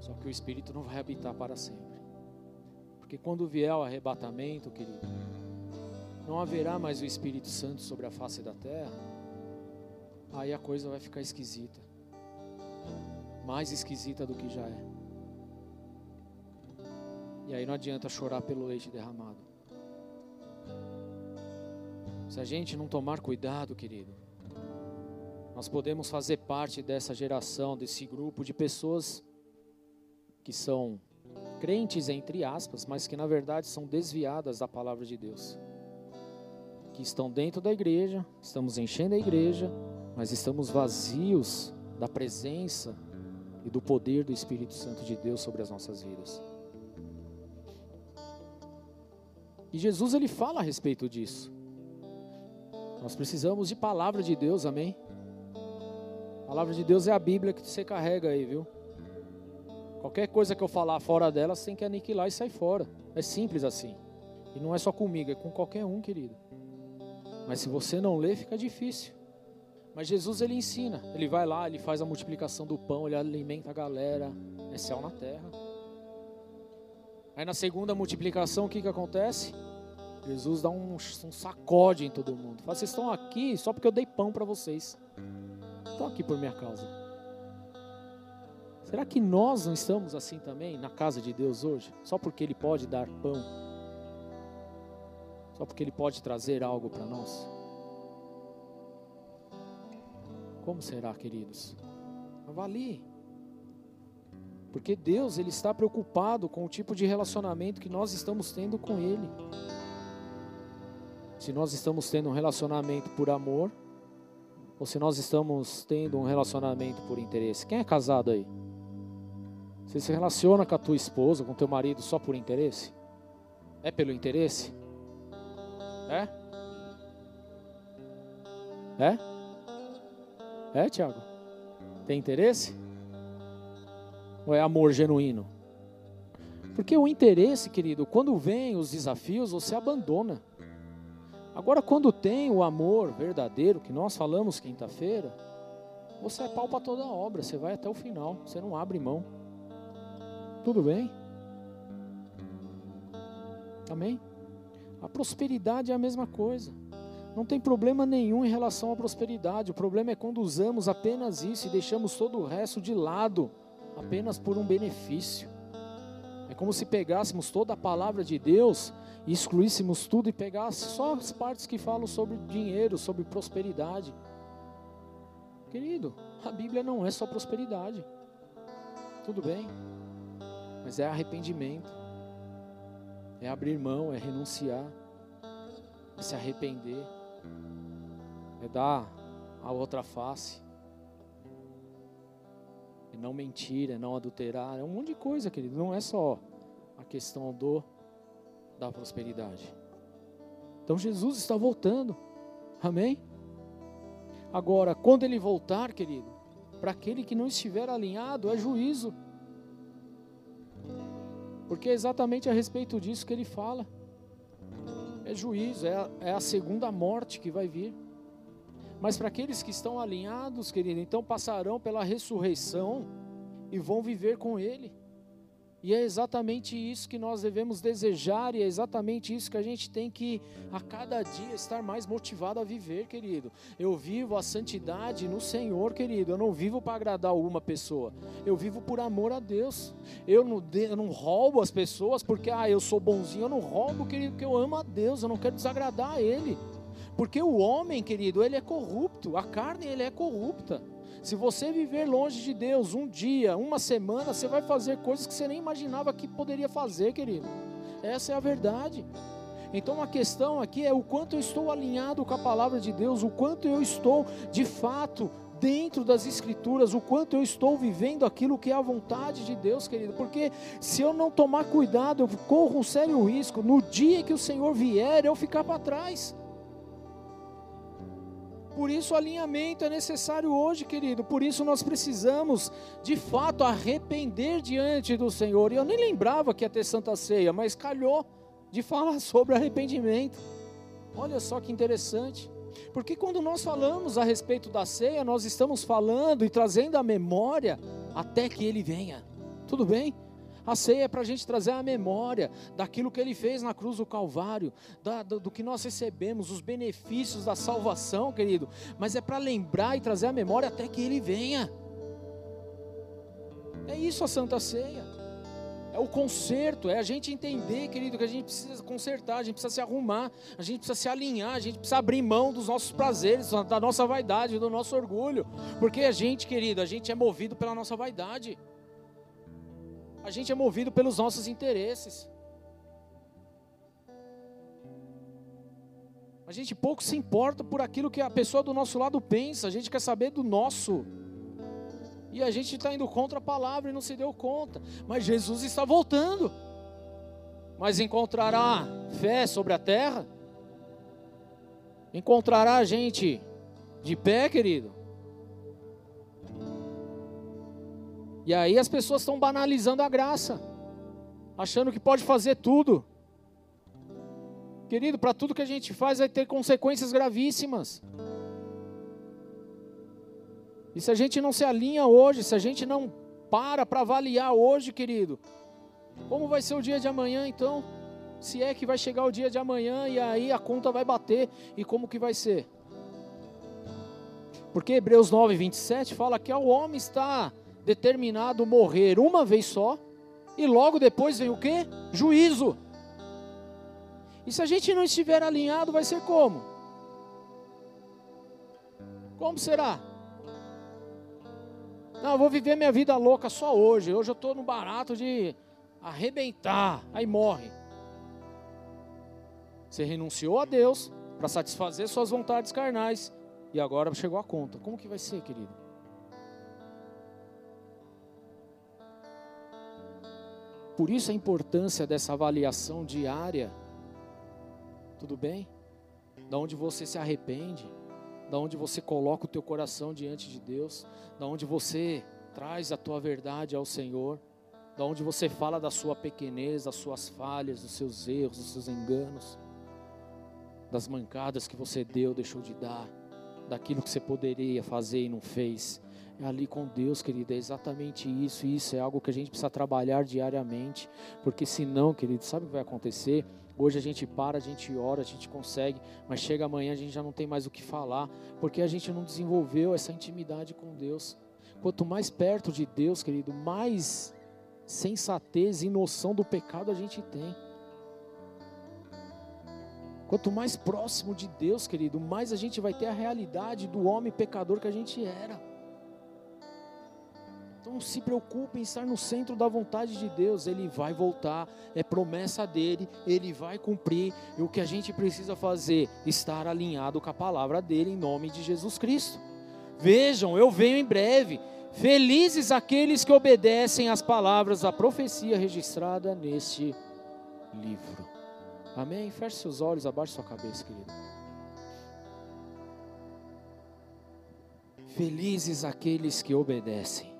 Só que o Espírito não vai habitar para sempre. Porque quando vier o arrebatamento, querido, não haverá mais o Espírito Santo sobre a face da terra, aí a coisa vai ficar esquisita. Mais esquisita do que já é. E aí não adianta chorar pelo leite derramado. Se a gente não tomar cuidado, querido, nós podemos fazer parte dessa geração, desse grupo de pessoas que são crentes, entre aspas, mas que na verdade são desviadas da palavra de Deus que estão dentro da igreja, estamos enchendo a igreja, mas estamos vazios da presença e do poder do Espírito Santo de Deus sobre as nossas vidas. E Jesus ele fala a respeito disso. Nós precisamos de palavra de Deus, amém? A palavra de Deus é a Bíblia que você carrega aí, viu? Qualquer coisa que eu falar fora dela, você tem que aniquilar e sair fora. É simples assim. E não é só comigo, é com qualquer um, querido. Mas se você não lê, fica difícil. Mas Jesus ele ensina, ele vai lá, ele faz a multiplicação do pão, ele alimenta a galera, é céu na terra. Aí na segunda multiplicação, o que, que acontece? Jesus dá um, um sacode em todo mundo. Fala, vocês estão aqui só porque eu dei pão para vocês. Estão aqui por minha causa. Será que nós não estamos assim também na casa de Deus hoje? Só porque Ele pode dar pão só porque Ele pode trazer algo para nós? Como será, queridos? Avalie. Porque Deus, Ele está preocupado com o tipo de relacionamento que nós estamos tendo com Ele. Se nós estamos tendo um relacionamento por amor, ou se nós estamos tendo um relacionamento por interesse. Quem é casado aí? Você se relaciona com a tua esposa, com teu marido só por interesse? É pelo interesse? É? É? É, Tiago? Tem interesse? Ou é amor genuíno? Porque o interesse, querido, quando vem os desafios, você abandona. Agora, quando tem o amor verdadeiro, que nós falamos quinta-feira, você é pau para toda a obra, você vai até o final, você não abre mão. Tudo bem? Amém? A prosperidade é a mesma coisa. Não tem problema nenhum em relação à prosperidade. O problema é quando usamos apenas isso e deixamos todo o resto de lado, apenas por um benefício. É como se pegássemos toda a palavra de Deus e excluíssemos tudo e pegássemos só as partes que falam sobre dinheiro, sobre prosperidade. Querido, a Bíblia não é só prosperidade. Tudo bem, mas é arrependimento é abrir mão, é renunciar, é se arrepender, é dar a outra face, é não mentir, é não adulterar, é um monte de coisa, querido. Não é só a questão do da prosperidade. Então Jesus está voltando, amém? Agora, quando ele voltar, querido, para aquele que não estiver alinhado, é juízo. Porque é exatamente a respeito disso que ele fala. É juízo, é a, é a segunda morte que vai vir. Mas para aqueles que estão alinhados, querido, então passarão pela ressurreição e vão viver com Ele. E é exatamente isso que nós devemos desejar, e é exatamente isso que a gente tem que, a cada dia, estar mais motivado a viver, querido. Eu vivo a santidade no Senhor, querido. Eu não vivo para agradar alguma pessoa, eu vivo por amor a Deus. Eu não, eu não roubo as pessoas porque, ah, eu sou bonzinho. Eu não roubo, querido, porque eu amo a Deus, eu não quero desagradar a Ele. Porque o homem, querido, ele é corrupto, a carne, ele é corrupta. Se você viver longe de Deus um dia, uma semana, você vai fazer coisas que você nem imaginava que poderia fazer, querido. Essa é a verdade. Então a questão aqui é o quanto eu estou alinhado com a palavra de Deus, o quanto eu estou de fato dentro das Escrituras o quanto eu estou vivendo aquilo que é a vontade de Deus, querido. Porque se eu não tomar cuidado, eu corro um sério risco no dia que o Senhor vier eu ficar para trás. Por isso alinhamento é necessário hoje, querido. Por isso nós precisamos, de fato, arrepender diante do Senhor. E eu nem lembrava que ia ter Santa Ceia, mas calhou de falar sobre arrependimento. Olha só que interessante. Porque quando nós falamos a respeito da ceia, nós estamos falando e trazendo a memória até que ele venha. Tudo bem? A ceia é para a gente trazer a memória daquilo que ele fez na cruz do Calvário, da, do, do, que nós recebemos, os benefícios da salvação, querido. Mas é para lembrar e trazer a memória até que ele venha. É isso a Santa Ceia. É o conserto, é a gente entender, querido, que a gente precisa consertar, a gente precisa se arrumar, a gente precisa se alinhar, a gente precisa abrir mão dos nossos prazeres, da nossa vaidade, do nosso orgulho. Porque a gente, querido, a gente é movido pela nossa vaidade. A gente é movido pelos nossos interesses. A gente pouco se importa por aquilo que a pessoa do nosso lado pensa, a gente quer saber do nosso. E a gente está indo contra a palavra e não se deu conta. Mas Jesus está voltando. Mas encontrará fé sobre a terra? Encontrará a gente de pé, querido? E aí as pessoas estão banalizando a graça, achando que pode fazer tudo. Querido, para tudo que a gente faz vai ter consequências gravíssimas. E se a gente não se alinha hoje, se a gente não para para avaliar hoje, querido, como vai ser o dia de amanhã então? Se é que vai chegar o dia de amanhã e aí a conta vai bater, e como que vai ser? Porque Hebreus 9, 27 fala que o homem está determinado morrer uma vez só, e logo depois vem o que? Juízo. E se a gente não estiver alinhado, vai ser como? Como será? Não, eu vou viver minha vida louca só hoje. Hoje eu estou no barato de arrebentar. Aí morre. Você renunciou a Deus para satisfazer suas vontades carnais. E agora chegou a conta. Como que vai ser, querido? Por isso a importância dessa avaliação diária. Tudo bem? Da onde você se arrepende, da onde você coloca o teu coração diante de Deus, da onde você traz a tua verdade ao Senhor, da onde você fala da sua pequenez, das suas falhas, dos seus erros, dos seus enganos, das mancadas que você deu, deixou de dar, daquilo que você poderia fazer e não fez. É ali com Deus, querido, é exatamente isso. Isso é algo que a gente precisa trabalhar diariamente, porque senão, querido, sabe o que vai acontecer? Hoje a gente para, a gente ora, a gente consegue, mas chega amanhã a gente já não tem mais o que falar, porque a gente não desenvolveu essa intimidade com Deus. Quanto mais perto de Deus, querido, mais sensatez e noção do pecado a gente tem. Quanto mais próximo de Deus, querido, mais a gente vai ter a realidade do homem pecador que a gente era. Então se preocupe em estar no centro da vontade de Deus, Ele vai voltar, é promessa dele, Ele vai cumprir, e o que a gente precisa fazer? Estar alinhado com a palavra dele em nome de Jesus Cristo. Vejam, eu venho em breve. Felizes aqueles que obedecem às palavras da profecia registrada neste livro. Amém? Feche seus olhos, abaixe sua cabeça, querido. Felizes aqueles que obedecem.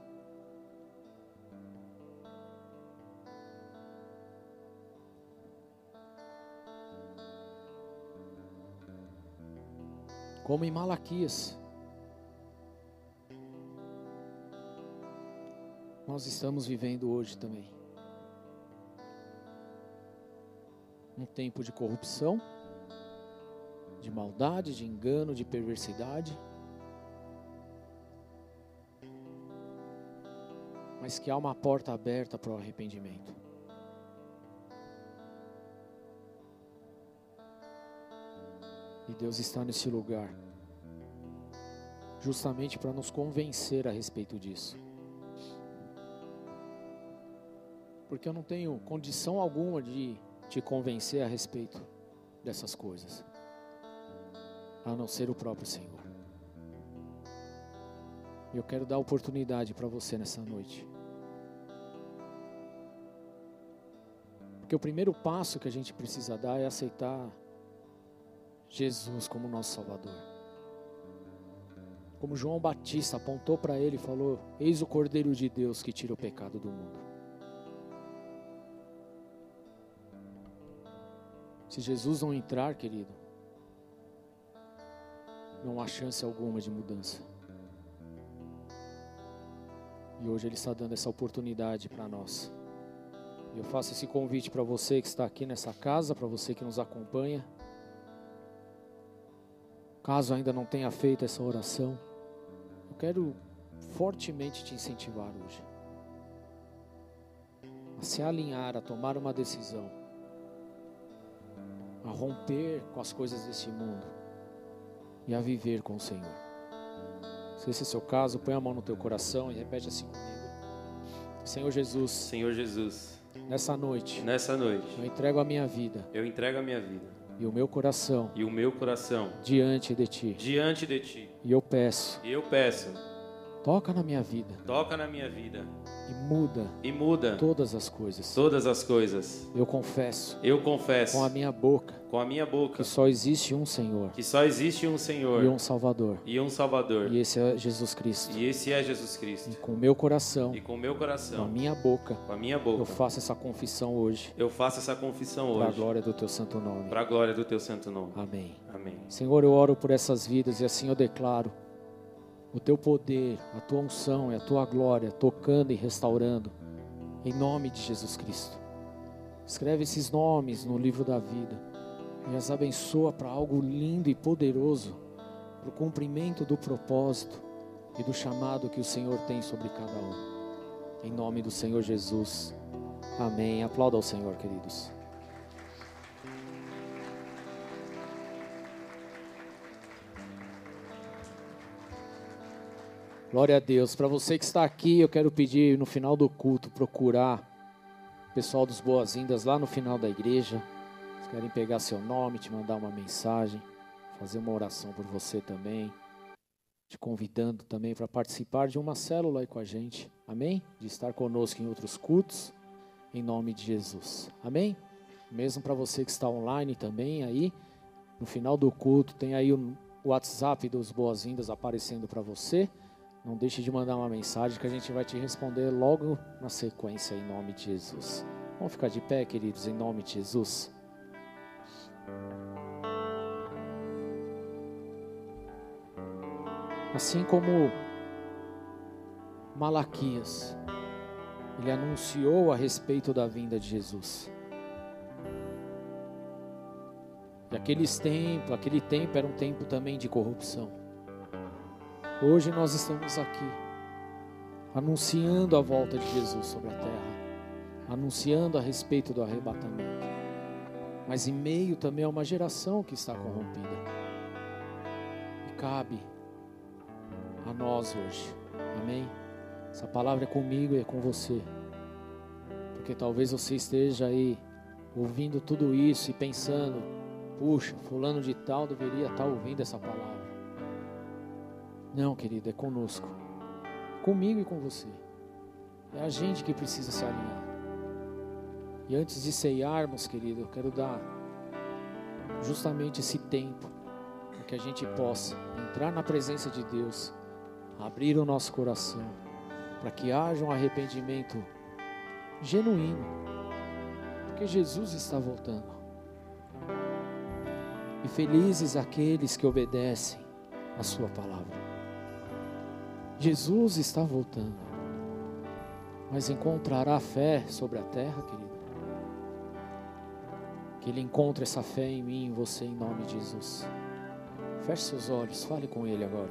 Como em Malaquias. Nós estamos vivendo hoje também. Um tempo de corrupção, de maldade, de engano, de perversidade. Mas que há uma porta aberta para o arrependimento. E Deus está nesse lugar, justamente para nos convencer a respeito disso. Porque eu não tenho condição alguma de te convencer a respeito dessas coisas, a não ser o próprio Senhor. Eu quero dar oportunidade para você nessa noite. Porque o primeiro passo que a gente precisa dar é aceitar Jesus como nosso Salvador. Como João Batista apontou para ele e falou: Eis o Cordeiro de Deus que tira o pecado do mundo. Se Jesus não entrar, querido, não há chance alguma de mudança. E hoje Ele está dando essa oportunidade para nós. Eu faço esse convite para você que está aqui nessa casa, para você que nos acompanha. Caso ainda não tenha feito essa oração, eu quero fortemente te incentivar hoje a se alinhar, a tomar uma decisão, a romper com as coisas deste mundo e a viver com o Senhor. Se esse é o seu caso, põe a mão no teu coração e repete assim comigo. Senhor Jesus, Senhor Jesus, nessa noite, nessa noite, eu entrego a minha vida eu entrego a minha vida e o meu coração e o meu coração diante de Ti. diante de ti. E eu peço, E eu peço, toca na minha vida toca na minha vida e muda e muda todas as coisas. todas as coisas. Eu confesso Eu confesso com a minha boca com a minha boca que só existe um Senhor que só existe um Senhor e um Salvador. e um Salvador. E esse é Jesus Cristo. E esse é Jesus E Cristo. com o meu coração, E com o meu com a coração, minha boca, com a minha eu boca, faço essa confissão hoje, eu faço essa confissão para a hoje, glória do teu santo nome. para a glória do teu santo nome. Amém. Amém. Senhor, eu oro por essas vidas e assim eu declaro o teu poder, a tua unção e a tua glória tocando e restaurando, em nome de Jesus Cristo. Escreve esses nomes no livro da vida e as abençoa para algo lindo e poderoso, para o cumprimento do propósito e do chamado que o Senhor tem sobre cada um. Em nome do Senhor Jesus. Amém. Aplauda ao Senhor, queridos. Glória a Deus. Para você que está aqui, eu quero pedir no final do culto procurar o pessoal dos boas-vindas lá no final da igreja. Querem pegar seu nome, te mandar uma mensagem, fazer uma oração por você também. Te convidando também para participar de uma célula aí com a gente. Amém? De estar conosco em outros cultos. Em nome de Jesus. Amém? Mesmo para você que está online também aí. No final do culto tem aí o WhatsApp dos boas-vindas aparecendo para você. Não deixe de mandar uma mensagem que a gente vai te responder logo na sequência, em nome de Jesus. Vamos ficar de pé, queridos, em nome de Jesus. Assim como Malaquias, ele anunciou a respeito da vinda de Jesus. E aqueles tempos, aquele tempo era um tempo também de corrupção. Hoje nós estamos aqui, anunciando a volta de Jesus sobre a terra, anunciando a respeito do arrebatamento. Mas em meio também a uma geração que está corrompida. E cabe a nós hoje, amém? Essa palavra é comigo e é com você, porque talvez você esteja aí ouvindo tudo isso e pensando: puxa, Fulano de Tal deveria estar ouvindo essa palavra. Não, querido, é conosco. Comigo e com você. É a gente que precisa se alinhar. E antes de ceiarmos, querido, eu quero dar justamente esse tempo para que a gente possa entrar na presença de Deus, abrir o nosso coração, para que haja um arrependimento genuíno, porque Jesus está voltando. E felizes aqueles que obedecem a Sua palavra. Jesus está voltando. Mas encontrará fé sobre a terra, querido? Que Ele encontre essa fé em mim, em você, em nome de Jesus. Feche seus olhos, fale com Ele agora.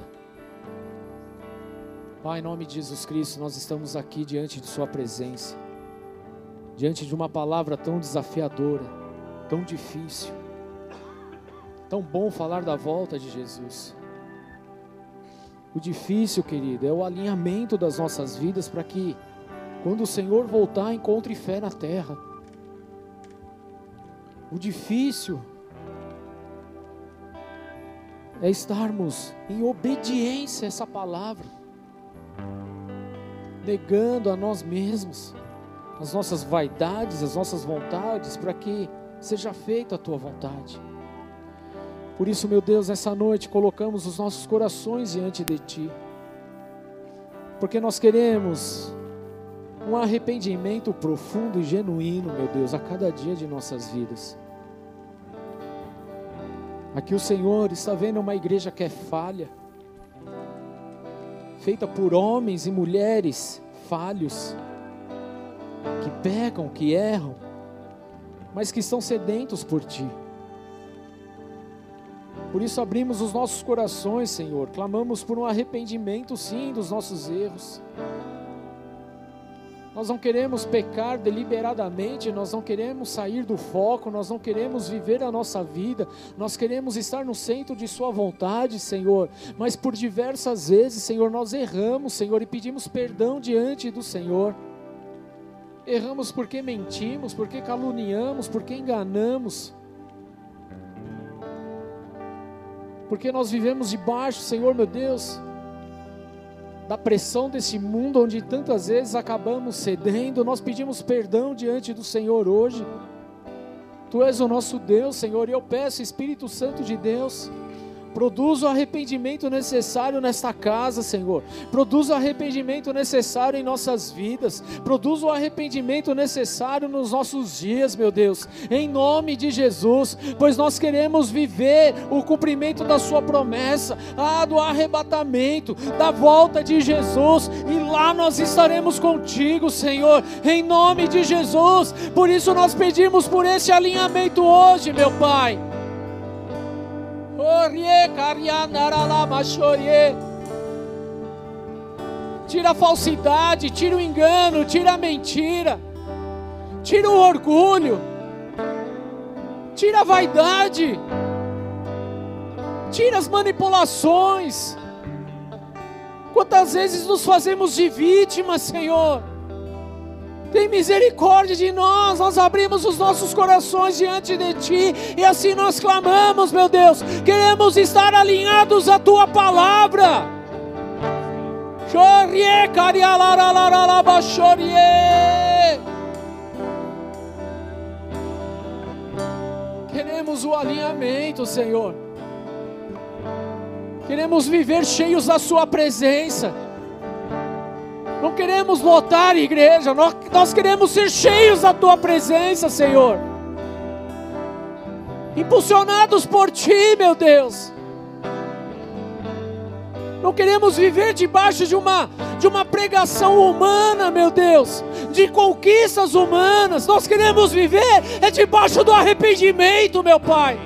Pai, em nome de Jesus Cristo, nós estamos aqui diante de Sua presença, diante de uma palavra tão desafiadora, tão difícil, tão bom falar da volta de Jesus. O difícil, querido, é o alinhamento das nossas vidas para que, quando o Senhor voltar, encontre fé na terra. O difícil é estarmos em obediência a essa palavra, negando a nós mesmos, as nossas vaidades, as nossas vontades, para que seja feita a tua vontade. Por isso, meu Deus, essa noite colocamos os nossos corações diante de Ti, porque nós queremos um arrependimento profundo e genuíno, meu Deus, a cada dia de nossas vidas. Aqui o Senhor está vendo uma igreja que é falha, feita por homens e mulheres falhos, que pecam, que erram, mas que estão sedentos por Ti. Por isso abrimos os nossos corações, Senhor, clamamos por um arrependimento, sim, dos nossos erros. Nós não queremos pecar deliberadamente, nós não queremos sair do foco, nós não queremos viver a nossa vida, nós queremos estar no centro de Sua vontade, Senhor. Mas por diversas vezes, Senhor, nós erramos, Senhor, e pedimos perdão diante do Senhor. Erramos porque mentimos, porque caluniamos, porque enganamos. Porque nós vivemos debaixo, Senhor meu Deus, da pressão desse mundo onde tantas vezes acabamos cedendo, nós pedimos perdão diante do Senhor hoje. Tu és o nosso Deus, Senhor, e eu peço, Espírito Santo de Deus, Produz o arrependimento necessário nesta casa, Senhor. Produz o arrependimento necessário em nossas vidas. Produz o arrependimento necessário nos nossos dias, meu Deus. Em nome de Jesus, pois nós queremos viver o cumprimento da Sua promessa, ah, do arrebatamento, da volta de Jesus, e lá nós estaremos contigo, Senhor. Em nome de Jesus. Por isso nós pedimos por esse alinhamento hoje, meu Pai. Tira a falsidade, tira o engano, tira a mentira, tira o orgulho, tira a vaidade, tira as manipulações. Quantas vezes nos fazemos de vítimas, Senhor? Tem misericórdia de nós, nós abrimos os nossos corações diante de Ti e assim nós clamamos, meu Deus. Queremos estar alinhados à Tua palavra. Queremos o alinhamento, Senhor. Queremos viver cheios da Sua presença. Não queremos lotar a igreja, nós, nós queremos ser cheios da tua presença, Senhor. Impulsionados por ti, meu Deus. Não queremos viver debaixo de uma de uma pregação humana, meu Deus, de conquistas humanas. Nós queremos viver é debaixo do arrependimento, meu Pai.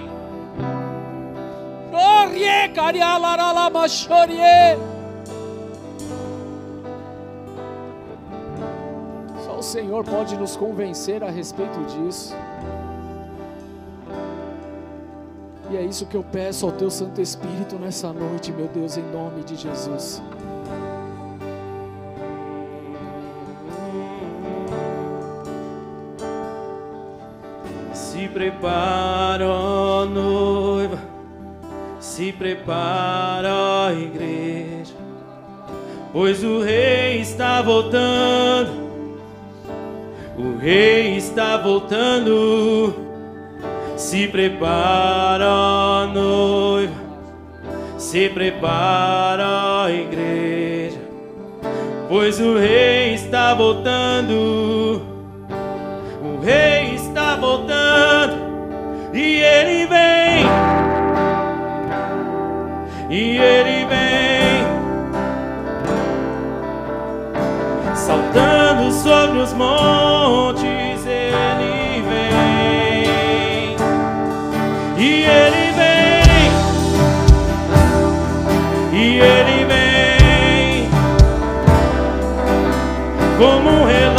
O Senhor pode nos convencer a respeito disso. E é isso que eu peço ao Teu Santo Espírito nessa noite, meu Deus, em nome de Jesus. Se prepara, ó noiva, se prepara, ó igreja, pois o Rei está voltando o rei está voltando. Se prepara, noiva. Se prepara, igreja. Pois o rei está voltando. O rei está voltando. E ele vem. E ele vem. Saltando sobre os montes como um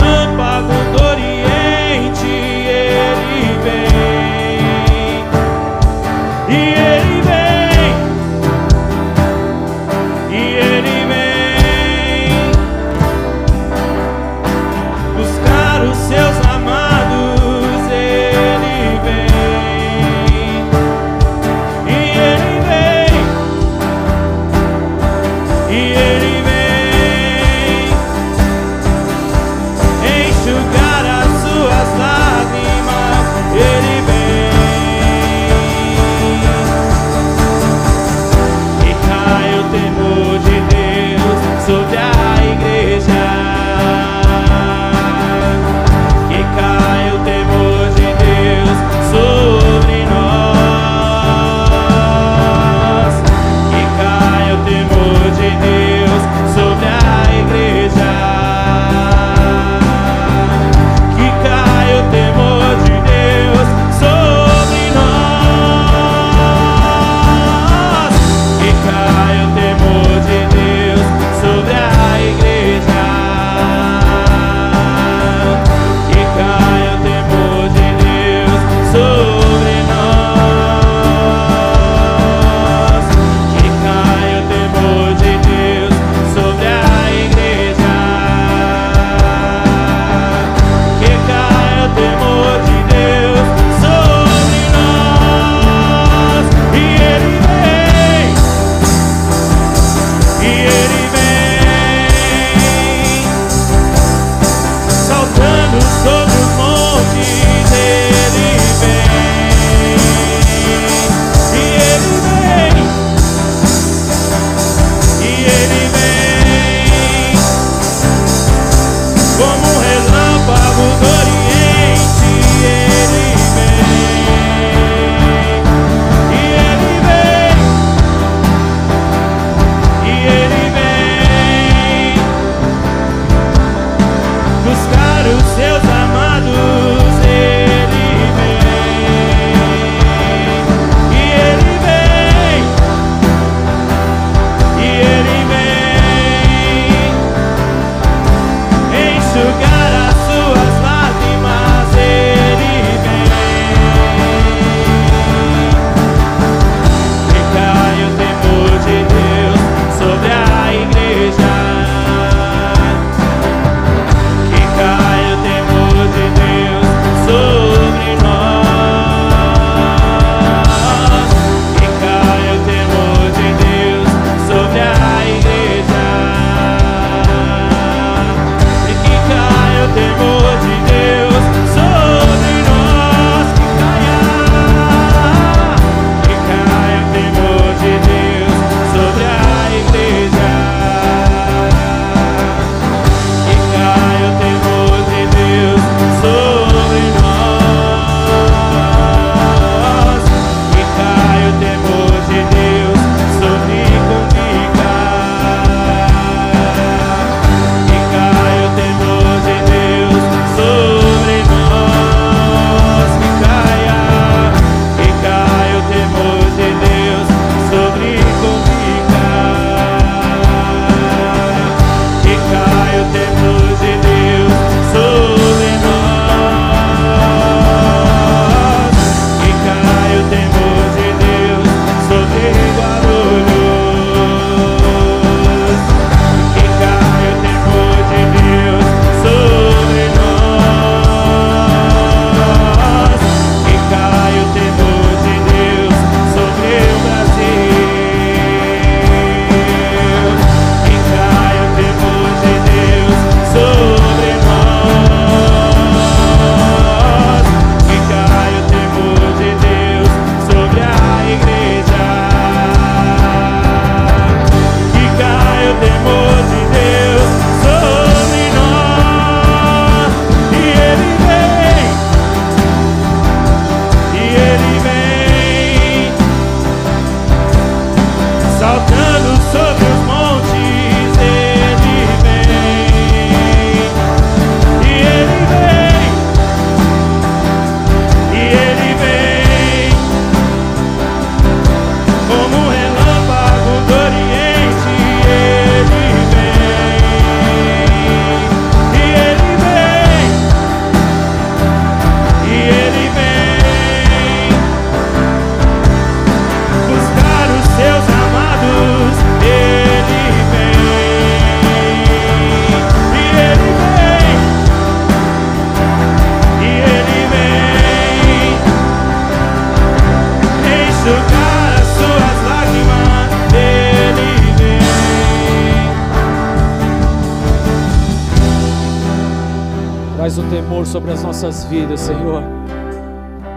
nossas vidas, Senhor.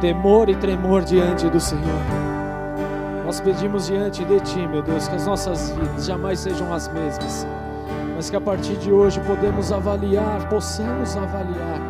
Temor e tremor diante do Senhor. Nós pedimos diante de Ti, meu Deus, que as nossas vidas jamais sejam as mesmas, mas que a partir de hoje podemos avaliar, possamos avaliar,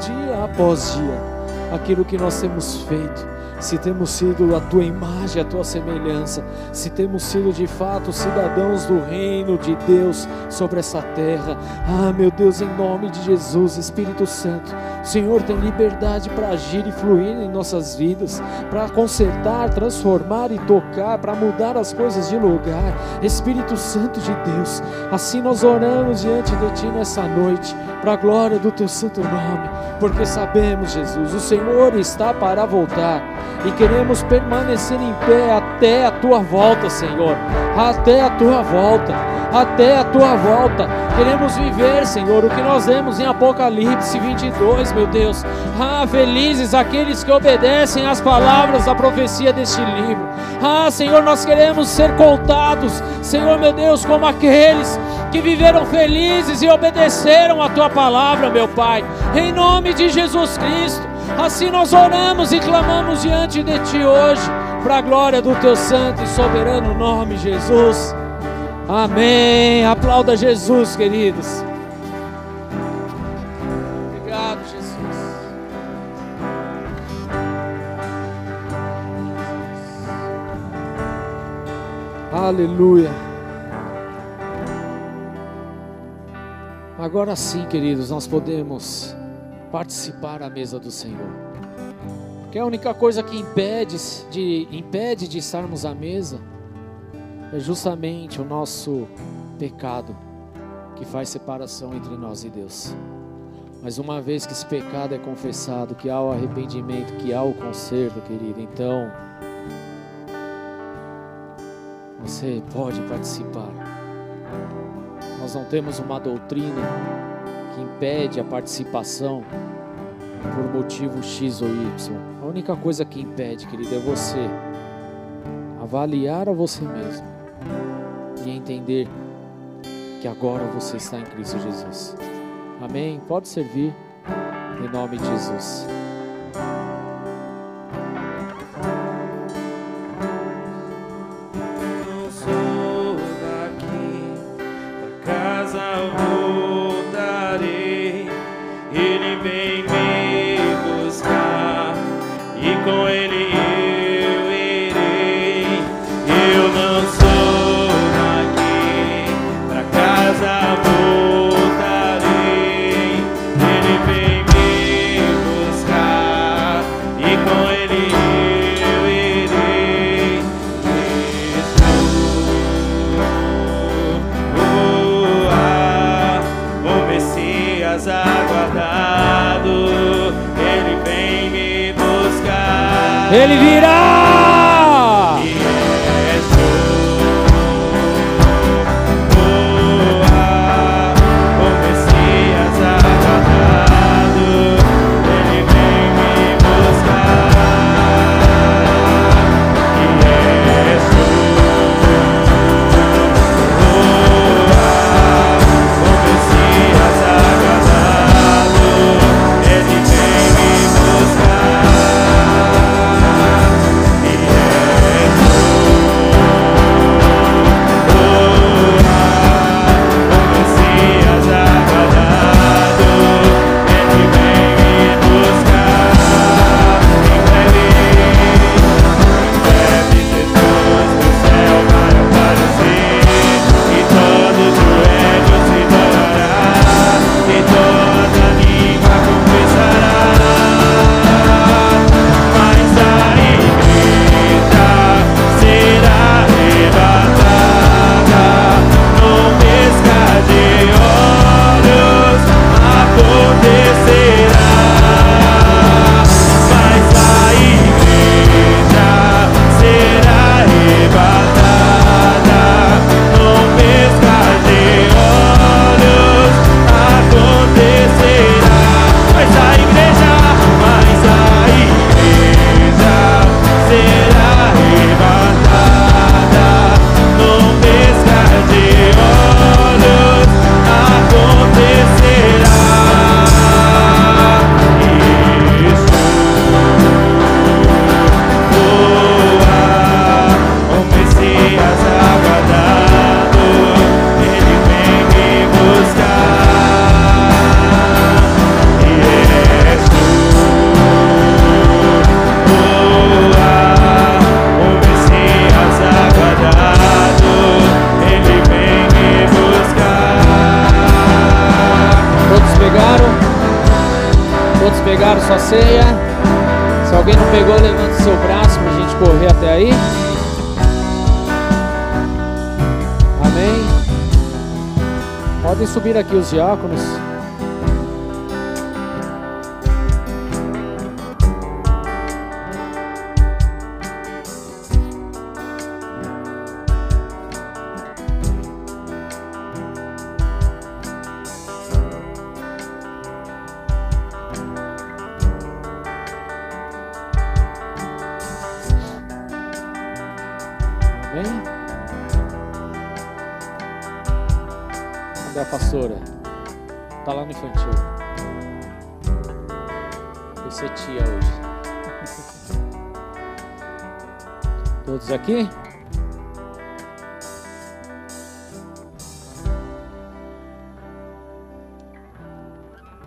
dia após dia, aquilo que nós temos feito, se temos sido a tua imagem, a tua semelhança, se temos sido de fato cidadãos do reino de Deus sobre essa terra. Ah, meu Deus, em nome de Jesus, Espírito Santo, Senhor tem liberdade para agir e fluir em nossas vidas, para consertar, transformar e tocar, para mudar as coisas de lugar. Espírito Santo de Deus, assim nós oramos diante de Ti nessa noite, para a glória do Teu santo nome, porque sabemos, Jesus, o Senhor está para voltar e queremos permanecer em pé até a tua volta, Senhor. Até a tua volta, até a tua volta. Queremos viver, Senhor, o que nós vemos em Apocalipse 22, meu Deus. Ah, felizes aqueles que obedecem às palavras da profecia deste livro. Ah, Senhor, nós queremos ser contados, Senhor, meu Deus, como aqueles que viveram felizes e obedeceram a tua palavra, meu Pai. Em nome de Jesus Cristo. Assim nós oramos e clamamos diante de Ti hoje, para a glória do Teu santo e soberano nome, Jesus. Amém. Aplauda Jesus, queridos. Obrigado, Jesus. Aleluia. Agora sim, queridos, nós podemos participar à mesa do Senhor. Que a única coisa que impede de, impede de estarmos à mesa é justamente o nosso pecado que faz separação entre nós e Deus. Mas uma vez que esse pecado é confessado, que há o arrependimento, que há o conserto, querido, então você pode participar. Nós não temos uma doutrina que impede a participação por motivo X ou Y. A única coisa que impede, querido, é você avaliar a você mesmo e entender que agora você está em Cristo Jesus. Amém? Pode servir em nome de Jesus. Ele virá!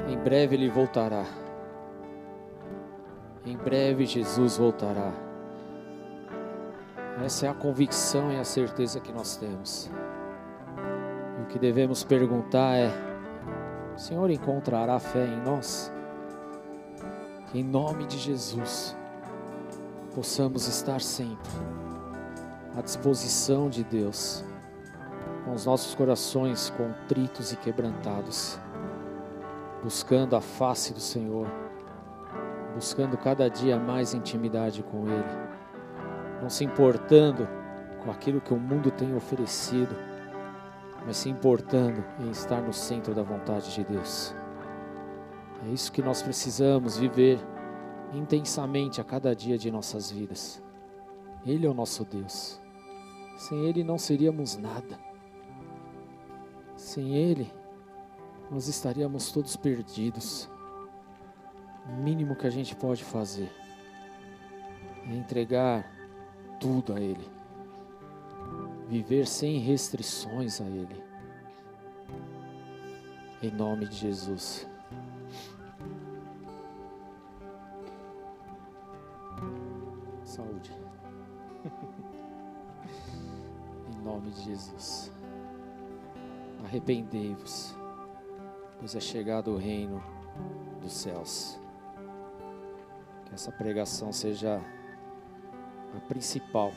Em breve ele voltará. Em breve Jesus voltará. Essa é a convicção e a certeza que nós temos. E o que devemos perguntar é: o Senhor encontrará fé em nós? Que em nome de Jesus possamos estar sempre à disposição de Deus, com os nossos corações contritos e quebrantados, buscando a face do Senhor, buscando cada dia mais intimidade com Ele não se importando com aquilo que o mundo tem oferecido, mas se importando em estar no centro da vontade de Deus. É isso que nós precisamos viver intensamente a cada dia de nossas vidas. Ele é o nosso Deus. Sem Ele não seríamos nada. Sem Ele, nós estaríamos todos perdidos. O mínimo que a gente pode fazer é entregar tudo a Ele, viver sem restrições a Ele, em nome de Jesus. Saúde, em nome de Jesus. Arrependei-vos, pois é chegado o reino dos céus. Que essa pregação seja a principal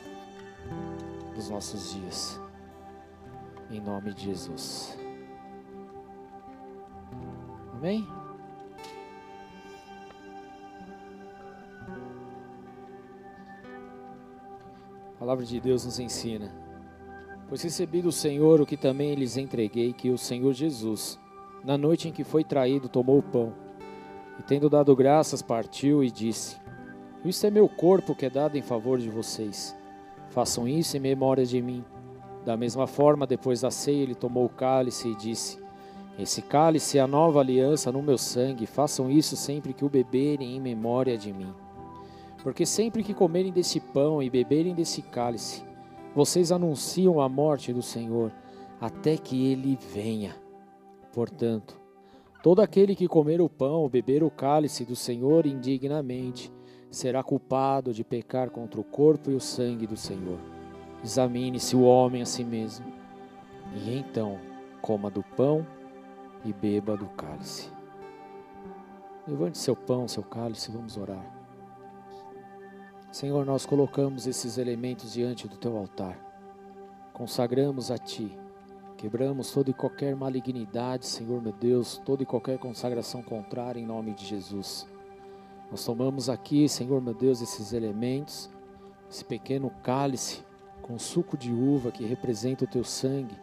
dos nossos dias. Em nome de Jesus. Amém? A palavra de Deus nos ensina. Pois recebi do Senhor o que também lhes entreguei, que o Senhor Jesus, na noite em que foi traído, tomou o pão, e tendo dado graças, partiu e disse: isso é meu corpo que é dado em favor de vocês. Façam isso em memória de mim. Da mesma forma, depois da ceia, ele tomou o cálice e disse: Esse cálice é a nova aliança no meu sangue. Façam isso sempre que o beberem em memória de mim. Porque sempre que comerem desse pão e beberem desse cálice, vocês anunciam a morte do Senhor até que ele venha. Portanto, todo aquele que comer o pão ou beber o cálice do Senhor indignamente, será culpado de pecar contra o corpo e o sangue do Senhor. Examine-se o homem a si mesmo, e então coma do pão e beba do cálice. Levante seu pão, seu cálice, vamos orar. Senhor, nós colocamos esses elementos diante do teu altar, consagramos a ti, quebramos toda e qualquer malignidade, Senhor meu Deus, toda e qualquer consagração contrária em nome de Jesus. Nós tomamos aqui, Senhor meu Deus, esses elementos, esse pequeno cálice com suco de uva que representa o teu sangue,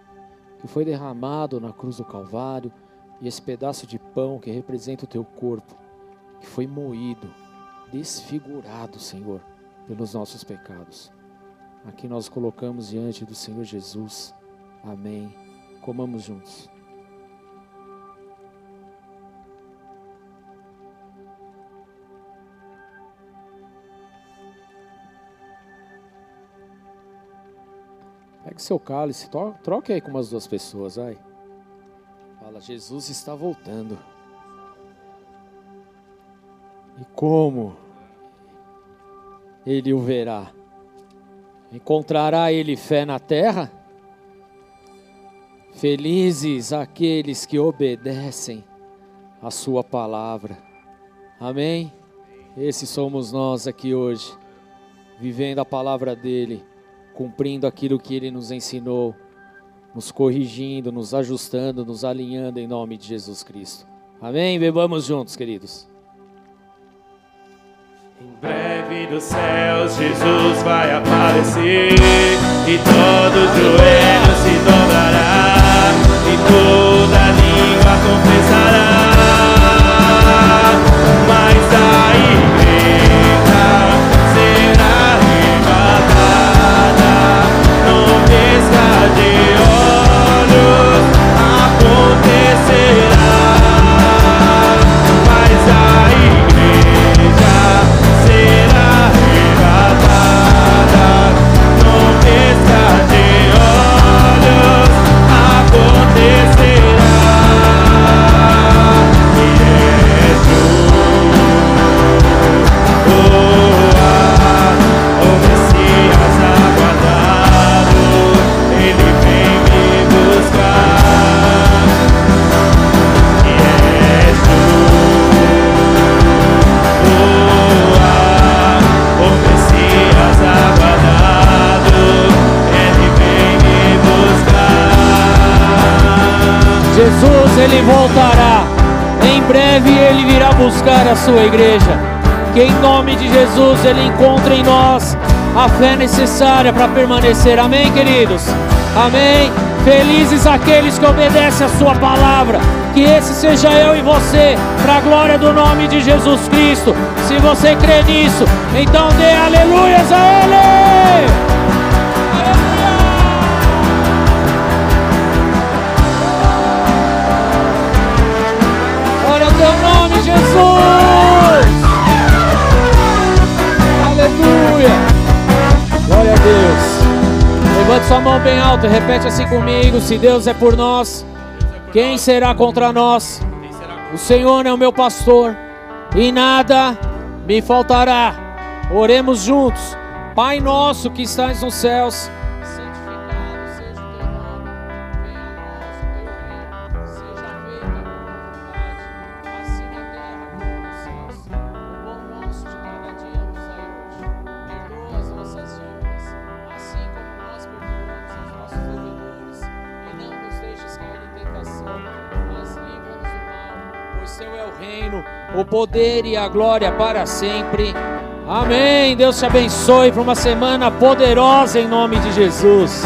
que foi derramado na cruz do Calvário, e esse pedaço de pão que representa o teu corpo, que foi moído, desfigurado, Senhor, pelos nossos pecados. Aqui nós colocamos diante do Senhor Jesus. Amém. Comamos juntos. Pegue seu cálice, troque aí com umas duas pessoas, vai. Fala, Jesus está voltando. E como ele o verá? Encontrará ele fé na terra? Felizes aqueles que obedecem a Sua palavra. Amém? Esses somos nós aqui hoje, vivendo a palavra dEle, cumprindo aquilo que Ele nos ensinou, nos corrigindo, nos ajustando, nos alinhando em nome de Jesus Cristo. Amém? Bebamos juntos, queridos. Em breve dos céus Jesus vai aparecer e todo joelho se dobrará e toda língua confessará. A sua igreja. Que em nome de Jesus ele encontre em nós a fé necessária para permanecer. Amém, queridos? Amém. Felizes aqueles que obedecem a sua palavra. Que esse seja eu e você, para a glória do nome de Jesus Cristo. Se você crê nisso, então dê aleluias a Ele. Jesus! Aleluia! Glória a Deus. Levante sua mão bem alta e repete assim comigo: Se Deus é por nós, quem será contra nós? O Senhor é o meu pastor e nada me faltará. Oremos juntos. Pai nosso que estás nos céus, poder e a glória para sempre. Amém. Deus te abençoe para uma semana poderosa em nome de Jesus.